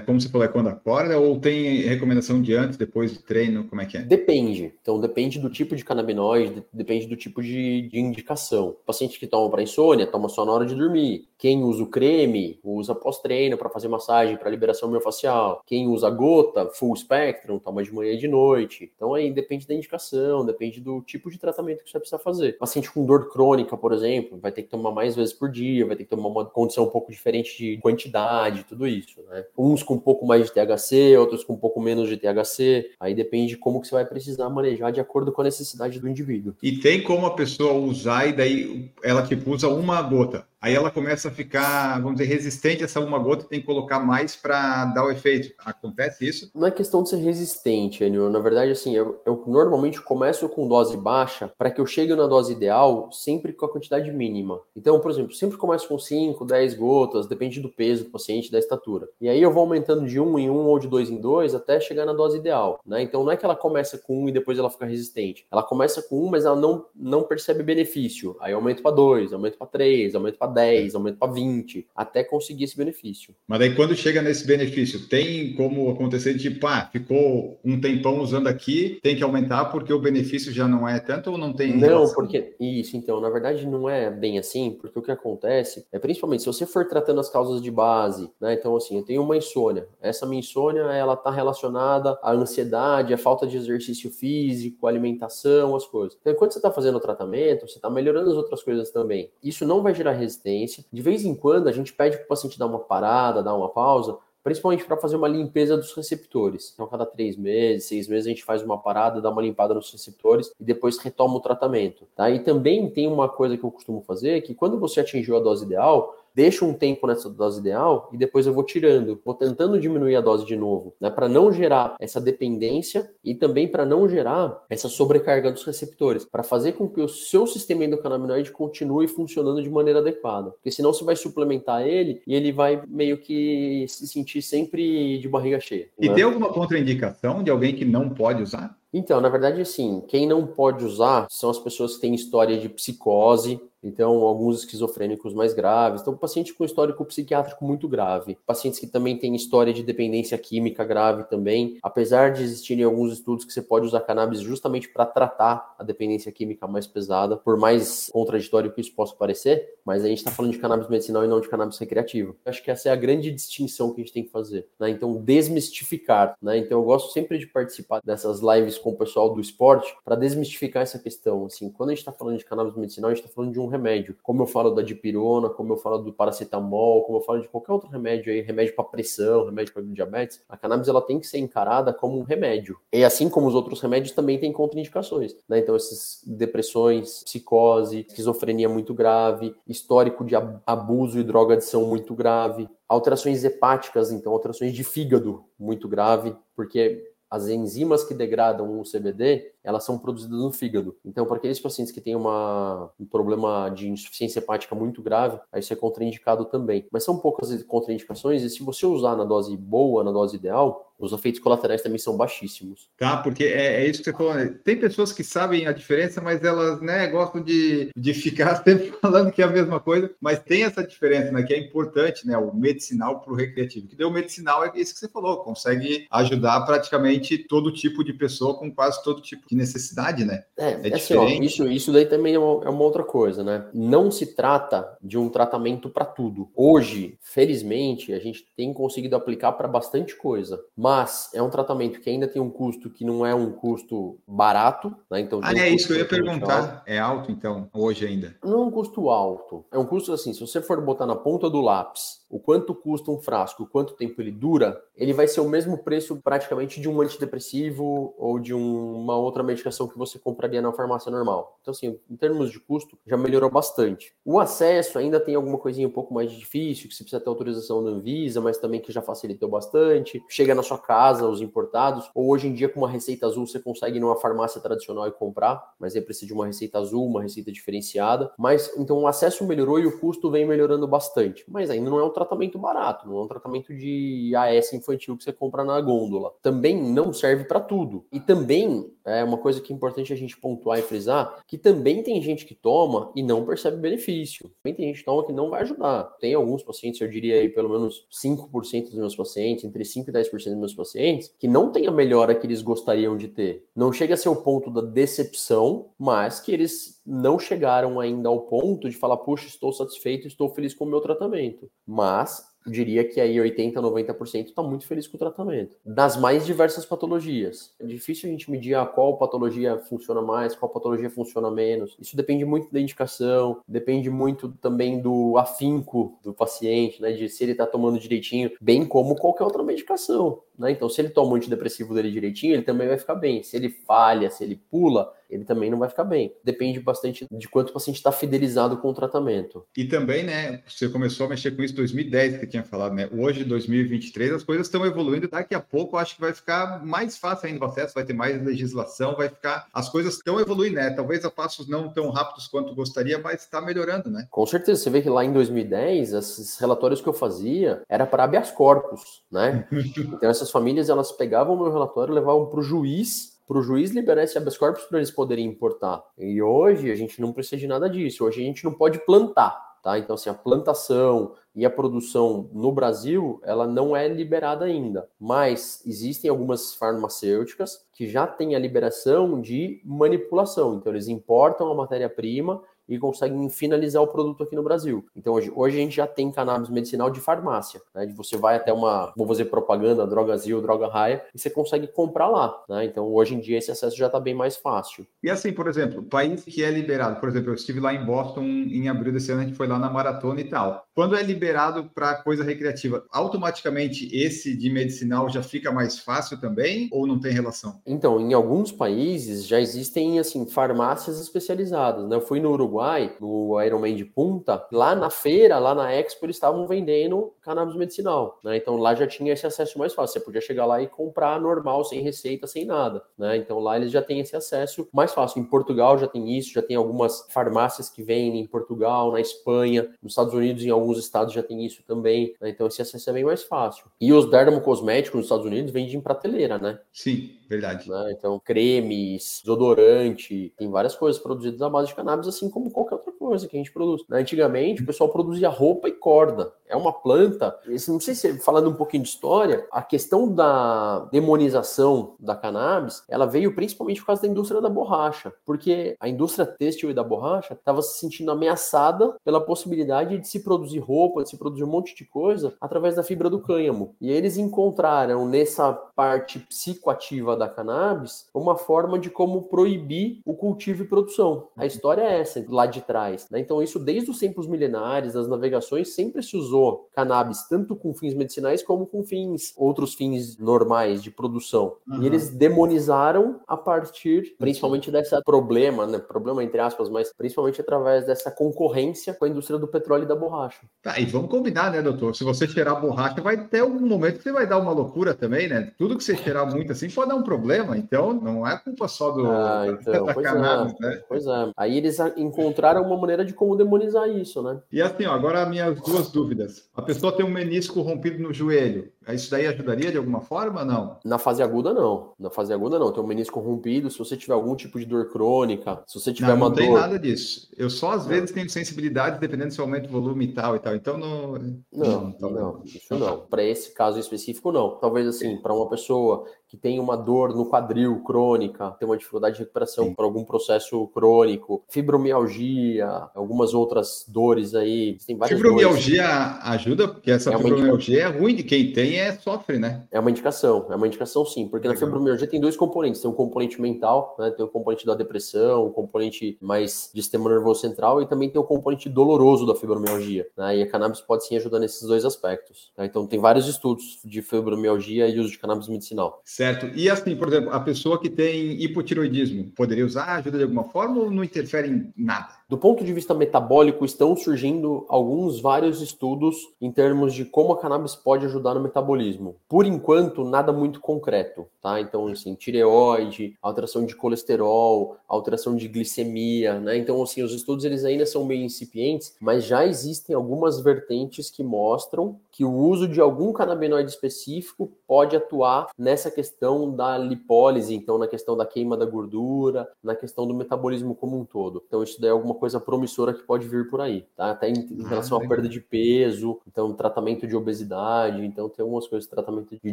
como você falou, é quando acorda? Ou tem recomendação de antes, depois de treino? Como é que é? Depende. Então depende do tipo de canabinoide, depende do tipo de, de indicação. O paciente que toma para insônia, toma só na hora de dormir. Quem usa o creme, usa pós-treino para fazer massagem, para liberação miofascial. Quem usa gota, full spectrum, toma de manhã e de noite. Então aí depende da indicação, depende do tipo de tratamento que você precisa fazer. Paciente com dor crônica, por exemplo, vai ter que tomar mais vezes por dia, vai ter que tomar uma condição um pouco diferente de quantidade, tudo isso, né? Uns com um pouco mais de THC, outros com um pouco menos de THC. Aí depende de como que você vai precisar manejar de acordo com a necessidade do indivíduo. E tem como a pessoa usar e daí ela tipo usa uma gota aí ela começa a ficar, vamos dizer, resistente a essa uma gota, tem que colocar mais para dar o efeito. Acontece isso? Não é questão de ser resistente, Enio. Na verdade, assim, eu, eu normalmente começo com dose baixa para que eu chegue na dose ideal sempre com a quantidade mínima. Então, por exemplo, sempre começo com 5, 10 gotas, depende do peso do paciente, da estatura. E aí eu vou aumentando de um em um ou de dois em dois até chegar na dose ideal, né? Então não é que ela começa com um e depois ela fica resistente. Ela começa com um, mas ela não, não percebe benefício. Aí eu aumento para dois, aumento para três, aumento para 10, aumento para 20, até conseguir esse benefício. Mas aí quando chega nesse benefício, tem como acontecer de ah, ficou um tempão usando aqui, tem que aumentar porque o benefício já não é tanto ou não tem? Não, relação? porque isso, então, na verdade não é bem assim, porque o que acontece é principalmente se você for tratando as causas de base, né? Então, assim, eu tenho uma insônia. Essa minha insônia, ela tá relacionada à ansiedade, à falta de exercício físico, alimentação, as coisas. Então, enquanto você está fazendo o tratamento, você está melhorando as outras coisas também. Isso não vai gerar resistência resistência. De vez em quando, a gente pede para o paciente dar uma parada, dar uma pausa, principalmente para fazer uma limpeza dos receptores. Então, cada três meses, seis meses, a gente faz uma parada, dá uma limpada nos receptores e depois retoma o tratamento. Tá? E também tem uma coisa que eu costumo fazer, que quando você atingiu a dose ideal, deixo um tempo nessa dose ideal e depois eu vou tirando, vou tentando diminuir a dose de novo, né, para não gerar essa dependência e também para não gerar essa sobrecarga dos receptores, para fazer com que o seu sistema endocannabinoide continue funcionando de maneira adequada, porque senão você vai suplementar ele e ele vai meio que se sentir sempre de barriga cheia. E né? tem alguma contraindicação de alguém que não pode usar? Então, na verdade, assim, quem não pode usar são as pessoas que têm história de psicose, Então, alguns esquizofrênicos mais graves. Então, paciente com histórico psiquiátrico muito grave. Pacientes que também têm história de dependência química grave também. Apesar de existirem alguns estudos que você pode usar cannabis justamente para tratar a dependência química mais pesada, por mais contraditório que isso possa parecer, mas a gente está falando de cannabis medicinal e não de cannabis recreativo. Acho que essa é a grande distinção que a gente tem que fazer. Né? Então, desmistificar. Né? Então, eu gosto sempre de participar dessas lives com o pessoal do esporte para desmistificar essa questão. Assim, quando a gente está falando de cannabis medicinal, a gente está falando de um remédio. Como eu falo da dipirona, como eu falo do paracetamol, como eu falo de qualquer outro remédio aí, remédio para pressão, remédio para diabetes, a cannabis ela tem que ser encarada como um remédio. E assim como os outros remédios também tem contraindicações. Né? Então, essas depressões, psicose, esquizofrenia muito grave, histórico de abuso e drogadição muito grave, alterações hepáticas, então alterações de fígado muito grave, porque as enzimas que degradam o CBD, elas são produzidas no fígado. Então, para aqueles pacientes que têm uma, um problema de insuficiência hepática muito grave, isso é contraindicado também. Mas são poucas contraindicações e se você usar na dose boa, na dose ideal, os efeitos colaterais também são baixíssimos. Tá, porque é, é, isso que você falou. Né? Tem pessoas que sabem a diferença, mas elas né, gostam de, de ficar sempre falando que é a mesma coisa, mas tem essa diferença, né? Que é importante, né? O medicinal para o recreativo. Que deu o medicinal é isso que você falou, consegue ajudar praticamente todo tipo de pessoa com quase todo tipo de necessidade, né? É, é assim, ó, isso, isso daí também é uma, é uma outra coisa, né? Não se trata de um tratamento para tudo. Hoje, felizmente, a gente tem conseguido aplicar para bastante coisa, mas mas é um tratamento que ainda tem um custo que não é um custo barato, né? Então, ah, um é isso que eu ia perguntar. É alto, então, hoje ainda? Não é um custo alto. É um custo assim, se você for botar na ponta do lápis o quanto custa um frasco, o quanto tempo ele dura, ele vai ser o mesmo preço praticamente de um antidepressivo ou de um, uma outra medicação que você compraria na farmácia normal. Então, assim, em termos de custo, já melhorou bastante. O acesso ainda tem alguma coisinha um pouco mais difícil, que você precisa ter autorização da Anvisa, mas também que já facilitou bastante. Chega na sua casa, os importados, ou hoje em dia com uma receita azul você consegue ir numa farmácia tradicional e comprar, mas aí precisa de uma receita azul, uma receita diferenciada. Mas então o acesso melhorou e o custo vem melhorando bastante. Mas ainda não é um tratamento barato, não é um tratamento de AS infantil que você compra na gôndola. Também não serve para tudo. E também é uma coisa que é importante a gente pontuar e frisar, que também tem gente que toma e não percebe benefício. Também tem gente que toma que não vai ajudar. Tem alguns pacientes, eu diria aí pelo menos 5% dos meus pacientes, entre 5 e 10% dos meus pacientes, que não tem a melhora que eles gostariam de ter. Não chega a ser o ponto da decepção, mas que eles não chegaram ainda ao ponto de falar, puxa, estou satisfeito, estou feliz com o meu tratamento. Mas diria que aí 80, 90% está muito feliz com o tratamento. Das mais diversas patologias. É difícil a gente medir a qual patologia funciona mais, qual patologia funciona menos. Isso depende muito da indicação, depende muito também do afinco do paciente, né? De se ele está tomando direitinho, bem como qualquer outra medicação. Né? Então, se ele toma o antidepressivo dele direitinho, ele também vai ficar bem. Se ele falha, se ele pula, ele também não vai ficar bem. Depende bastante de quanto o paciente está fidelizado com o tratamento. E também, né, você começou a mexer com isso em 2010, que tinha falado, né? Hoje, 2023, as coisas estão evoluindo. Daqui a pouco, eu acho que vai ficar mais fácil ainda o acesso, vai ter mais legislação, vai ficar. As coisas estão evoluindo, né? Talvez a passos não tão rápidos quanto gostaria, mas está melhorando, né? Com certeza. Você vê que lá em 2010, esses relatórios que eu fazia era para habeas corpus, né? então, essas famílias, elas pegavam o meu relatório, levavam para o juiz para o juiz liberar esse habeas corpus para eles poderem importar. E hoje a gente não precisa de nada disso. Hoje a gente não pode plantar, tá? Então, assim, a plantação e a produção no Brasil, ela não é liberada ainda. Mas existem algumas farmacêuticas que já têm a liberação de manipulação. Então, eles importam a matéria-prima e conseguem finalizar o produto aqui no Brasil. Então hoje, hoje a gente já tem cannabis medicinal de farmácia, né? De você vai até uma, vou fazer propaganda, Droga Zil, Droga Raia, e você consegue comprar lá, né? Então hoje em dia esse acesso já está bem mais fácil. E assim, por exemplo, país que é liberado, por exemplo, eu estive lá em Boston em abril desse ano, a gente foi lá na maratona e tal. Quando é liberado para coisa recreativa, automaticamente esse de medicinal já fica mais fácil também ou não tem relação? Então, em alguns países já existem assim farmácias especializadas, né? Eu fui no Uruguai Uruguai, no Ironman de Punta, lá na feira, lá na Expo, eles estavam vendendo cannabis medicinal, né? Então lá já tinha esse acesso mais fácil. Você podia chegar lá e comprar normal, sem receita, sem nada, né? Então lá eles já têm esse acesso mais fácil. Em Portugal já tem isso, já tem algumas farmácias que vendem em Portugal, na Espanha, nos Estados Unidos, em alguns estados já tem isso também, né? Então esse acesso é bem mais fácil. E os dermocosméticos nos Estados Unidos vendem em prateleira, né? Sim, verdade. Né? Então cremes, desodorante, tem várias coisas produzidas à base de cannabis, assim como qualquer outra coisa que a gente produz. Antigamente, o pessoal produzia roupa e corda. É uma planta. Não sei se falando um pouquinho de história, a questão da demonização da cannabis, ela veio principalmente por causa da indústria da borracha, porque a indústria têxtil e da borracha estava se sentindo ameaçada pela possibilidade de se produzir roupa, de se produzir um monte de coisa através da fibra do cânhamo. E eles encontraram nessa parte psicoativa da cannabis uma forma de como proibir o cultivo e produção. A história é essa, lá de trás. Né? Então, isso desde os tempos milenares, das navegações, sempre se usou cannabis tanto com fins medicinais como com fins, outros fins normais de produção. Uhum. E eles demonizaram a partir, principalmente desse problema, né? Problema entre aspas, mas principalmente através dessa concorrência com a indústria do petróleo e da borracha. Tá, e vamos combinar, né, doutor? Se você cheirar borracha, vai ter algum momento que você vai dar uma loucura também, né? Tudo que você cheirar muito assim pode dar um problema. Então, não é culpa só do ah, então, da pois é, cannabis, é, né? Pois é. Aí eles encontraram uma maneira de como demonizar isso, né? E assim, ó, agora minhas duas dúvidas. A pessoa tem um menisco rompido no joelho. Isso daí ajudaria de alguma forma não? Na fase aguda, não. Na fase aguda, não. Tem um menisco rompido. Se você tiver algum tipo de dor crônica, se você tiver não, uma não dor. Não tem nada disso. Eu só às vezes tenho sensibilidade dependendo se aumenta o volume e tal e tal. Então não. Não, não, não isso não. Para esse caso específico, não. Talvez assim, para uma pessoa que tem uma dor no quadril crônica, tem uma dificuldade de recuperação Sim. por algum processo crônico, fibromialgia, algumas outras dores aí. Tem fibromialgia dores. ajuda, porque essa é fibromialgia é ruim de quem tem é sofre, né? É uma indicação, é uma indicação sim, porque Legal. na fibromialgia tem dois componentes, tem um componente mental, né, tem o um componente da depressão, um componente mais de sistema nervoso central e também tem o um componente doloroso da fibromialgia, né, e a cannabis pode sim ajudar nesses dois aspectos. Tá? Então tem vários estudos de fibromialgia e uso de cannabis medicinal. Certo. E assim, por exemplo, a pessoa que tem hipotiroidismo, poderia usar? Ajuda de alguma forma ou não interfere em nada? Do ponto de vista metabólico, estão surgindo alguns vários estudos em termos de como a cannabis pode ajudar no metabolismo. Por enquanto, nada muito concreto, tá? Então, assim, tireoide, alteração de colesterol, alteração de glicemia, né? Então, assim, os estudos eles ainda são meio incipientes, mas já existem algumas vertentes que mostram que o uso de algum canabinoide específico pode atuar nessa questão da lipólise, então na questão da queima da gordura, na questão do metabolismo como um todo. Então, isso daí é alguma coisa promissora que pode vir por aí, tá? Até em, em ah, relação à perda de peso, então tratamento de obesidade, então tem algumas coisas, tratamento de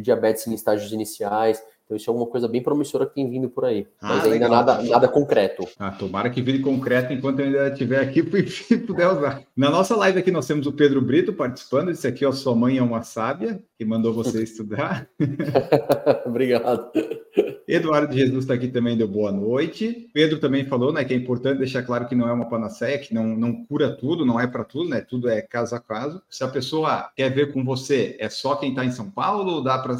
diabetes em estágios iniciais. Então isso é alguma coisa bem promissora que tem vindo por aí. Ah, mas ainda nada, nada concreto. Ah, tomara que vire concreto enquanto eu ainda estiver aqui e puder usar. Na nossa live aqui nós temos o Pedro Brito participando. Esse aqui, ó, sua mãe é uma sábia, que mandou você estudar. Obrigado. Eduardo Jesus está aqui também, deu boa noite. Pedro também falou, né, que é importante deixar claro que não é uma panaceia, que não, não cura tudo, não é para tudo, né? Tudo é caso a caso. Se a pessoa quer ver com você, é só quem está em São Paulo, dá para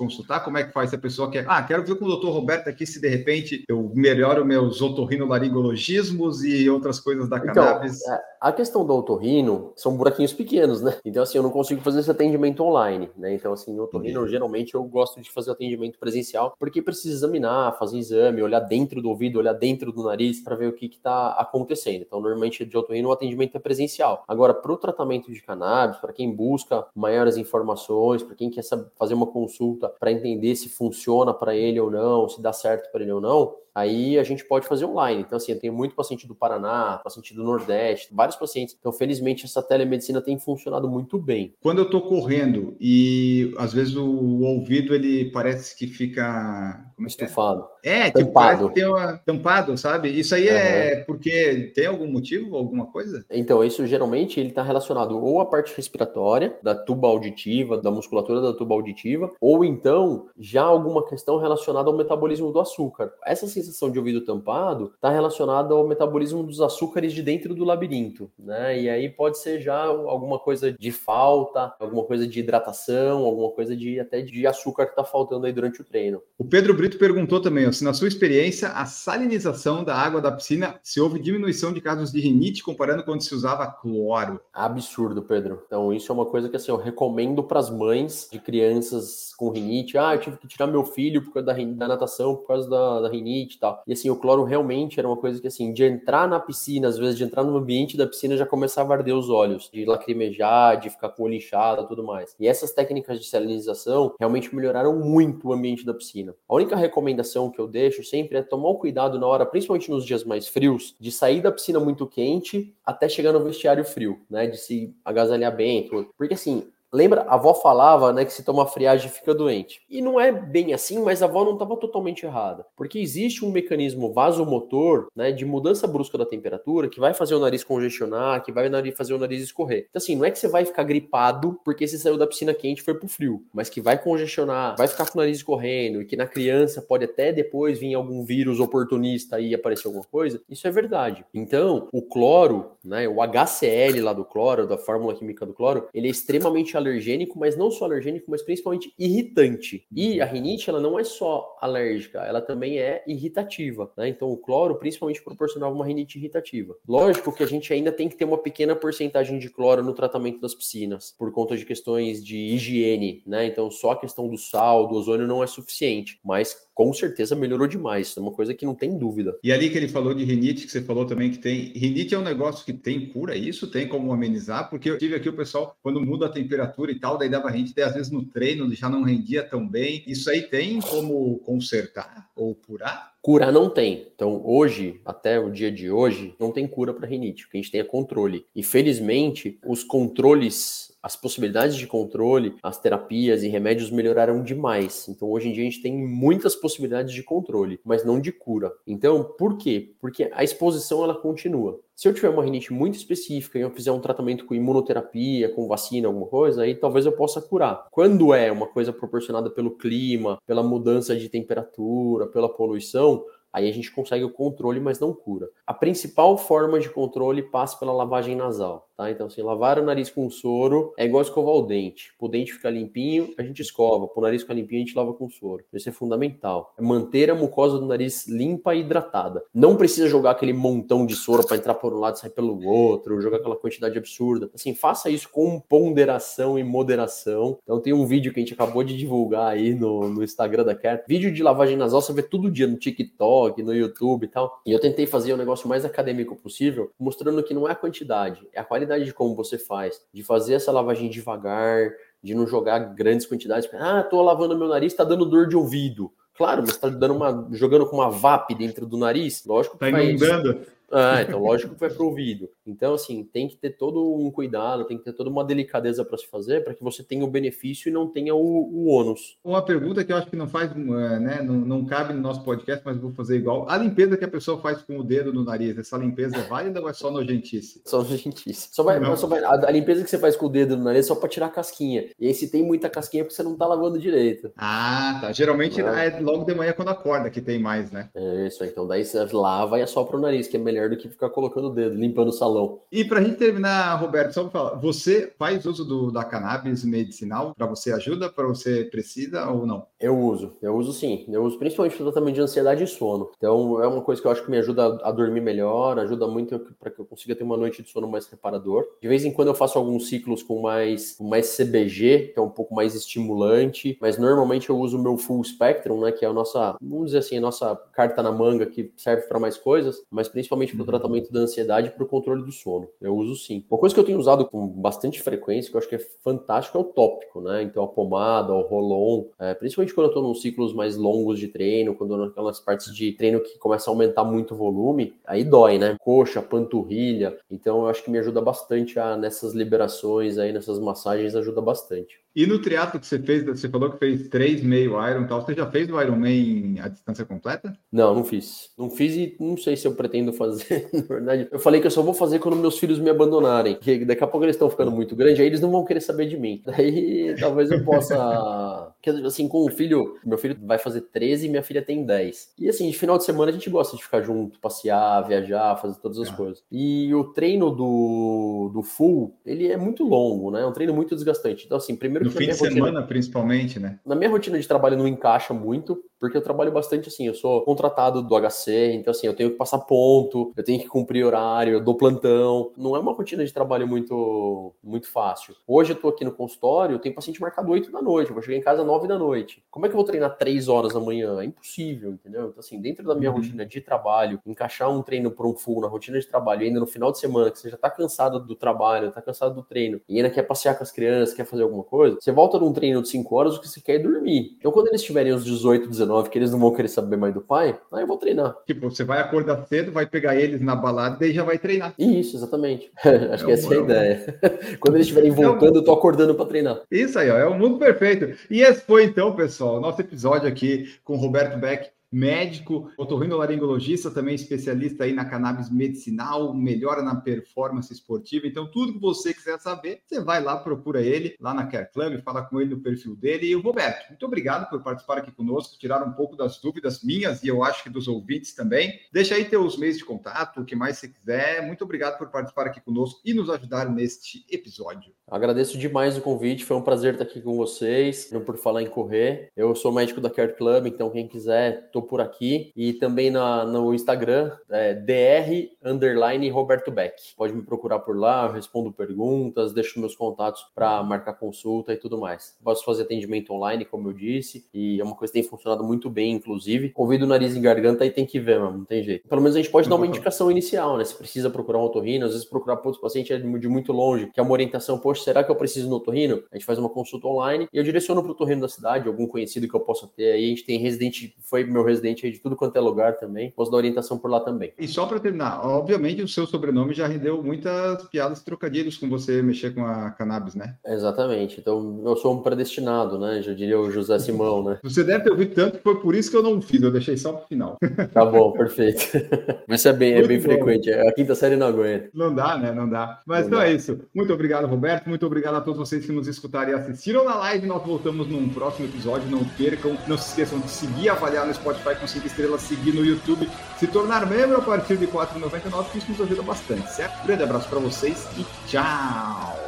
consultar? Como é que faz se a pessoa quer? Ah, quero ver com o doutor Roberto aqui se de repente eu melhoro meus otorrinolaringologismos e outras coisas da então, cannabis. É, a questão do otorrino são buraquinhos pequenos, né? Então, assim, eu não consigo fazer esse atendimento online, né? Então, assim, otorrino, geralmente eu gosto de fazer atendimento presencial porque precisa examinar, fazer exame, olhar dentro do ouvido, olhar dentro do nariz para ver o que está acontecendo. Então, normalmente de otorrino o atendimento é presencial. Agora, para o tratamento de cannabis, para quem busca maiores informações, para quem quer fazer uma consulta para entender se funciona para ele ou não, se dá certo para ele ou não, aí a gente pode fazer online. Então, assim, eu tenho muito paciente do Paraná, paciente do Nordeste, vários pacientes. Então, felizmente, essa telemedicina tem funcionado muito bem. Quando eu estou correndo e às vezes o ouvido ele parece que fica como é estufado. É, é tampado. Tipo, tem uma tampado, sabe? Isso aí uhum. é porque tem algum motivo, alguma coisa? Então, isso geralmente ele está relacionado ou à parte respiratória, da tuba auditiva, da musculatura da tuba auditiva, ou então já alguma questão relacionada ao metabolismo do açúcar. Essa sensação de ouvido tampado está relacionada ao metabolismo dos açúcares de dentro do labirinto, né? E aí pode ser já alguma coisa de falta, alguma coisa de hidratação, alguma coisa de até de açúcar que está faltando aí durante o treino. O Pedro Brito perguntou também, se na sua experiência a salinização da água da piscina se houve diminuição de casos de rinite comparando quando se usava cloro. Absurdo, Pedro. Então isso é uma coisa que assim eu recomendo para as mães de crianças com rinite rinite. Ah, eu tive que tirar meu filho por causa da, da natação, por causa da, da rinite e tal. E assim, o cloro realmente era uma coisa que assim, de entrar na piscina, às vezes de entrar no ambiente da piscina já começava a arder os olhos, de lacrimejar, de ficar com o inchado, tudo mais. E essas técnicas de salinização realmente melhoraram muito o ambiente da piscina. A única recomendação que eu deixo sempre é tomar o cuidado na hora, principalmente nos dias mais frios, de sair da piscina muito quente até chegar no vestiário frio, né? De se agasalhar bem. Porque assim, Lembra, a avó falava, né, que se toma friagem fica doente. E não é bem assim, mas a avó não estava totalmente errada, porque existe um mecanismo vasomotor, né, de mudança brusca da temperatura que vai fazer o nariz congestionar, que vai fazer o nariz escorrer. Então assim, não é que você vai ficar gripado porque você saiu da piscina quente e foi pro frio, mas que vai congestionar, vai ficar com o nariz escorrendo e que na criança pode até depois vir algum vírus oportunista e aparecer alguma coisa. Isso é verdade. Então, o cloro, né, o HCl lá do cloro, da fórmula química do cloro, ele é extremamente alergênico, mas não só alergênico, mas principalmente irritante. E a rinite, ela não é só alérgica, ela também é irritativa, né? Então o cloro principalmente proporcionava uma rinite irritativa. Lógico que a gente ainda tem que ter uma pequena porcentagem de cloro no tratamento das piscinas, por conta de questões de higiene, né? Então só a questão do sal, do ozônio não é suficiente, mas com certeza melhorou demais. É uma coisa que não tem dúvida. E ali que ele falou de rinite, que você falou também que tem. Rinite é um negócio que tem cura, isso tem como amenizar, porque eu tive aqui o pessoal, quando muda a temperatura e tal, daí dava rinite, daí às vezes no treino já não rendia tão bem. Isso aí tem como consertar ou curar? Curar não tem. Então, hoje, até o dia de hoje, não tem cura para rinite. O que a gente tem é controle. E felizmente, os controles as possibilidades de controle, as terapias e remédios melhoraram demais. Então, hoje em dia, a gente tem muitas possibilidades de controle, mas não de cura. Então, por quê? Porque a exposição ela continua. Se eu tiver uma rinite muito específica e eu fizer um tratamento com imunoterapia, com vacina, alguma coisa, aí talvez eu possa curar. Quando é uma coisa proporcionada pelo clima, pela mudança de temperatura, pela poluição, Aí a gente consegue o controle, mas não cura. A principal forma de controle passa pela lavagem nasal, tá? Então, assim, lavar o nariz com soro é igual escovar o dente. O dente ficar limpinho, a gente escova. Para o nariz ficar limpinho, a gente lava com soro. Isso é fundamental. É manter a mucosa do nariz limpa e hidratada. Não precisa jogar aquele montão de soro para entrar por um lado e sair pelo outro, jogar aquela quantidade absurda. Assim, faça isso com ponderação e moderação. Então, tem um vídeo que a gente acabou de divulgar aí no, no Instagram da Care. Vídeo de lavagem nasal, você vê todo dia no TikTok blog, no YouTube e tal. E eu tentei fazer o negócio mais acadêmico possível, mostrando que não é a quantidade, é a qualidade de como você faz, de fazer essa lavagem devagar, de não jogar grandes quantidades. Ah, tô lavando meu nariz, tá dando dor de ouvido. Claro, mas tá dando uma, jogando com uma VAP dentro do nariz, lógico que tá inundando. Ah, então lógico que foi pro ouvido. Então, assim, tem que ter todo um cuidado, tem que ter toda uma delicadeza para se fazer, para que você tenha o benefício e não tenha o, o ônus. Uma pergunta que eu acho que não faz, é, né, não, não cabe no nosso podcast, mas vou fazer igual. A limpeza que a pessoa faz com o dedo no nariz, essa limpeza é válida ou é só nojentice? Só nojentice. Só vai, só vai, a, a, limpeza que você faz com o dedo no nariz é só para tirar a casquinha. E aí, se tem muita casquinha, é porque você não tá lavando direito. Ah, tá. Geralmente é, é logo de manhã quando acorda que tem mais, né? É isso, então daí você lava e assopra o nariz, que é melhor do que ficar colocando colocando o dedo, limpando o salão. E para a gente terminar, Roberto, só para falar, você faz uso do, da cannabis medicinal? Para você ajuda? Para você precisa ou não? Eu uso, eu uso sim. Eu uso principalmente para tratamento de ansiedade e sono. Então é uma coisa que eu acho que me ajuda a dormir melhor, ajuda muito para que eu consiga ter uma noite de sono mais reparador. De vez em quando eu faço alguns ciclos com mais, com mais CBG, que é um pouco mais estimulante, mas normalmente eu uso o meu full spectrum, né, que é a nossa, vamos dizer assim, a nossa carta na manga que serve para mais coisas, mas principalmente para o tratamento da ansiedade para o controle do sono. Eu uso sim. Uma coisa que eu tenho usado com bastante frequência, que eu acho que é fantástico, é o tópico, né? Então a pomada, o rolon, é, principalmente quando eu estou nos ciclos mais longos de treino, quando naquelas partes de treino que começa a aumentar muito o volume, aí dói, né? Coxa, panturrilha. Então eu acho que me ajuda bastante a, nessas liberações aí, nessas massagens, ajuda bastante. E no triatlo que você fez, você falou que fez três meio Iron tal, você já fez o Ironman à distância completa? Não, não fiz. Não fiz e não sei se eu pretendo fazer, na verdade. Eu falei que eu só vou fazer quando meus filhos me abandonarem, que daqui a pouco eles estão ficando muito grandes, aí eles não vão querer saber de mim. Daí talvez eu possa... Porque, assim, com o filho, meu filho vai fazer 13 e minha filha tem 10. E assim, de final de semana a gente gosta de ficar junto, passear, viajar, fazer todas as ah. coisas. E o treino do, do full, ele é muito longo, né? É um treino muito desgastante. Então, assim, primeiro no fim de semana, rotina, principalmente, né? Na minha rotina de trabalho não encaixa muito, porque eu trabalho bastante assim, eu sou contratado do HC, então assim, eu tenho que passar ponto, eu tenho que cumprir horário, eu dou plantão. Não é uma rotina de trabalho muito, muito fácil. Hoje eu tô aqui no consultório, eu tenho paciente marcado 8 da noite, eu vou chegar em casa 9 da noite. Como é que eu vou treinar 3 horas da manhã? É impossível, entendeu? Então, assim, dentro da minha uhum. rotina de trabalho, encaixar um treino para um full na rotina de trabalho, ainda no final de semana, que você já tá cansado do trabalho, tá cansado do treino, e ainda quer passear com as crianças, quer fazer alguma coisa, você volta num treino de 5 horas, o que você quer é dormir. Então, quando eles tiverem os 18, 19, que eles não vão querer saber mais do pai, aí eu vou treinar. Tipo, você vai acordar cedo, vai pegar eles na balada e já vai treinar. Isso, exatamente. Acho é que essa é a ideia. quando eles estiverem voltando, eu tô acordando para treinar. Isso aí, ó, é o mundo perfeito. E esse foi então, pessoal, nosso episódio aqui com o Roberto Beck médico, otorrinolaringologista, também especialista aí na cannabis medicinal, melhora na performance esportiva. Então, tudo que você quiser saber, você vai lá, procura ele lá na Care Club, fala com ele no perfil dele. E o Roberto, muito obrigado por participar aqui conosco, tirar um pouco das dúvidas minhas e eu acho que dos ouvintes também. Deixa aí teus meios de contato, o que mais você quiser. Muito obrigado por participar aqui conosco e nos ajudar neste episódio. Agradeço demais o convite, foi um prazer estar aqui com vocês, não por falar em correr. Eu sou médico da Care Club, então quem quiser, tô por aqui. E também na, no Instagram, é dr underline Roberto Beck. Pode me procurar por lá, eu respondo perguntas, deixo meus contatos para marcar consulta e tudo mais. Posso fazer atendimento online, como eu disse, e é uma coisa que tem funcionado muito bem, inclusive. Convido o nariz em garganta e tem que ver, mano, não tem jeito. Pelo menos a gente pode dar uma indicação inicial, né? Se precisa procurar um otorrino, às vezes procurar para outros pacientes é de muito longe, que é uma orientação, poxa, poxa, será que eu preciso no otorrino? A gente faz uma consulta online e eu direciono para o otorrino da cidade, algum conhecido que eu possa ter aí. A gente tem residente, foi meu residente aí de tudo quanto é lugar também. Posso dar orientação por lá também. E só para terminar, obviamente o seu sobrenome já rendeu muitas piadas e trocadilhos com você mexer com a cannabis, né? Exatamente. Então eu sou um predestinado, né? Já diria o José Simão, né? Você deve ter ouvido tanto que foi por isso que eu não fiz, eu deixei só para o final. Tá bom, perfeito. Mas é bem, é bem frequente. A quinta série não aguenta. Não dá, né? Não dá. Mas não então dá. é isso. Muito obrigado, Roberto. Muito obrigado a todos vocês que nos escutaram e assistiram na live. Nós voltamos num próximo episódio. Não percam. Não se esqueçam de seguir, avaliar no Spotify com 5 estrelas, seguir no YouTube, se tornar membro a partir de R$ 4,99, que isso nos ajuda bastante, certo? Grande abraço para vocês e tchau!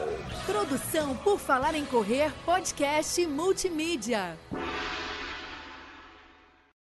Produção por Falar em Correr, podcast multimídia.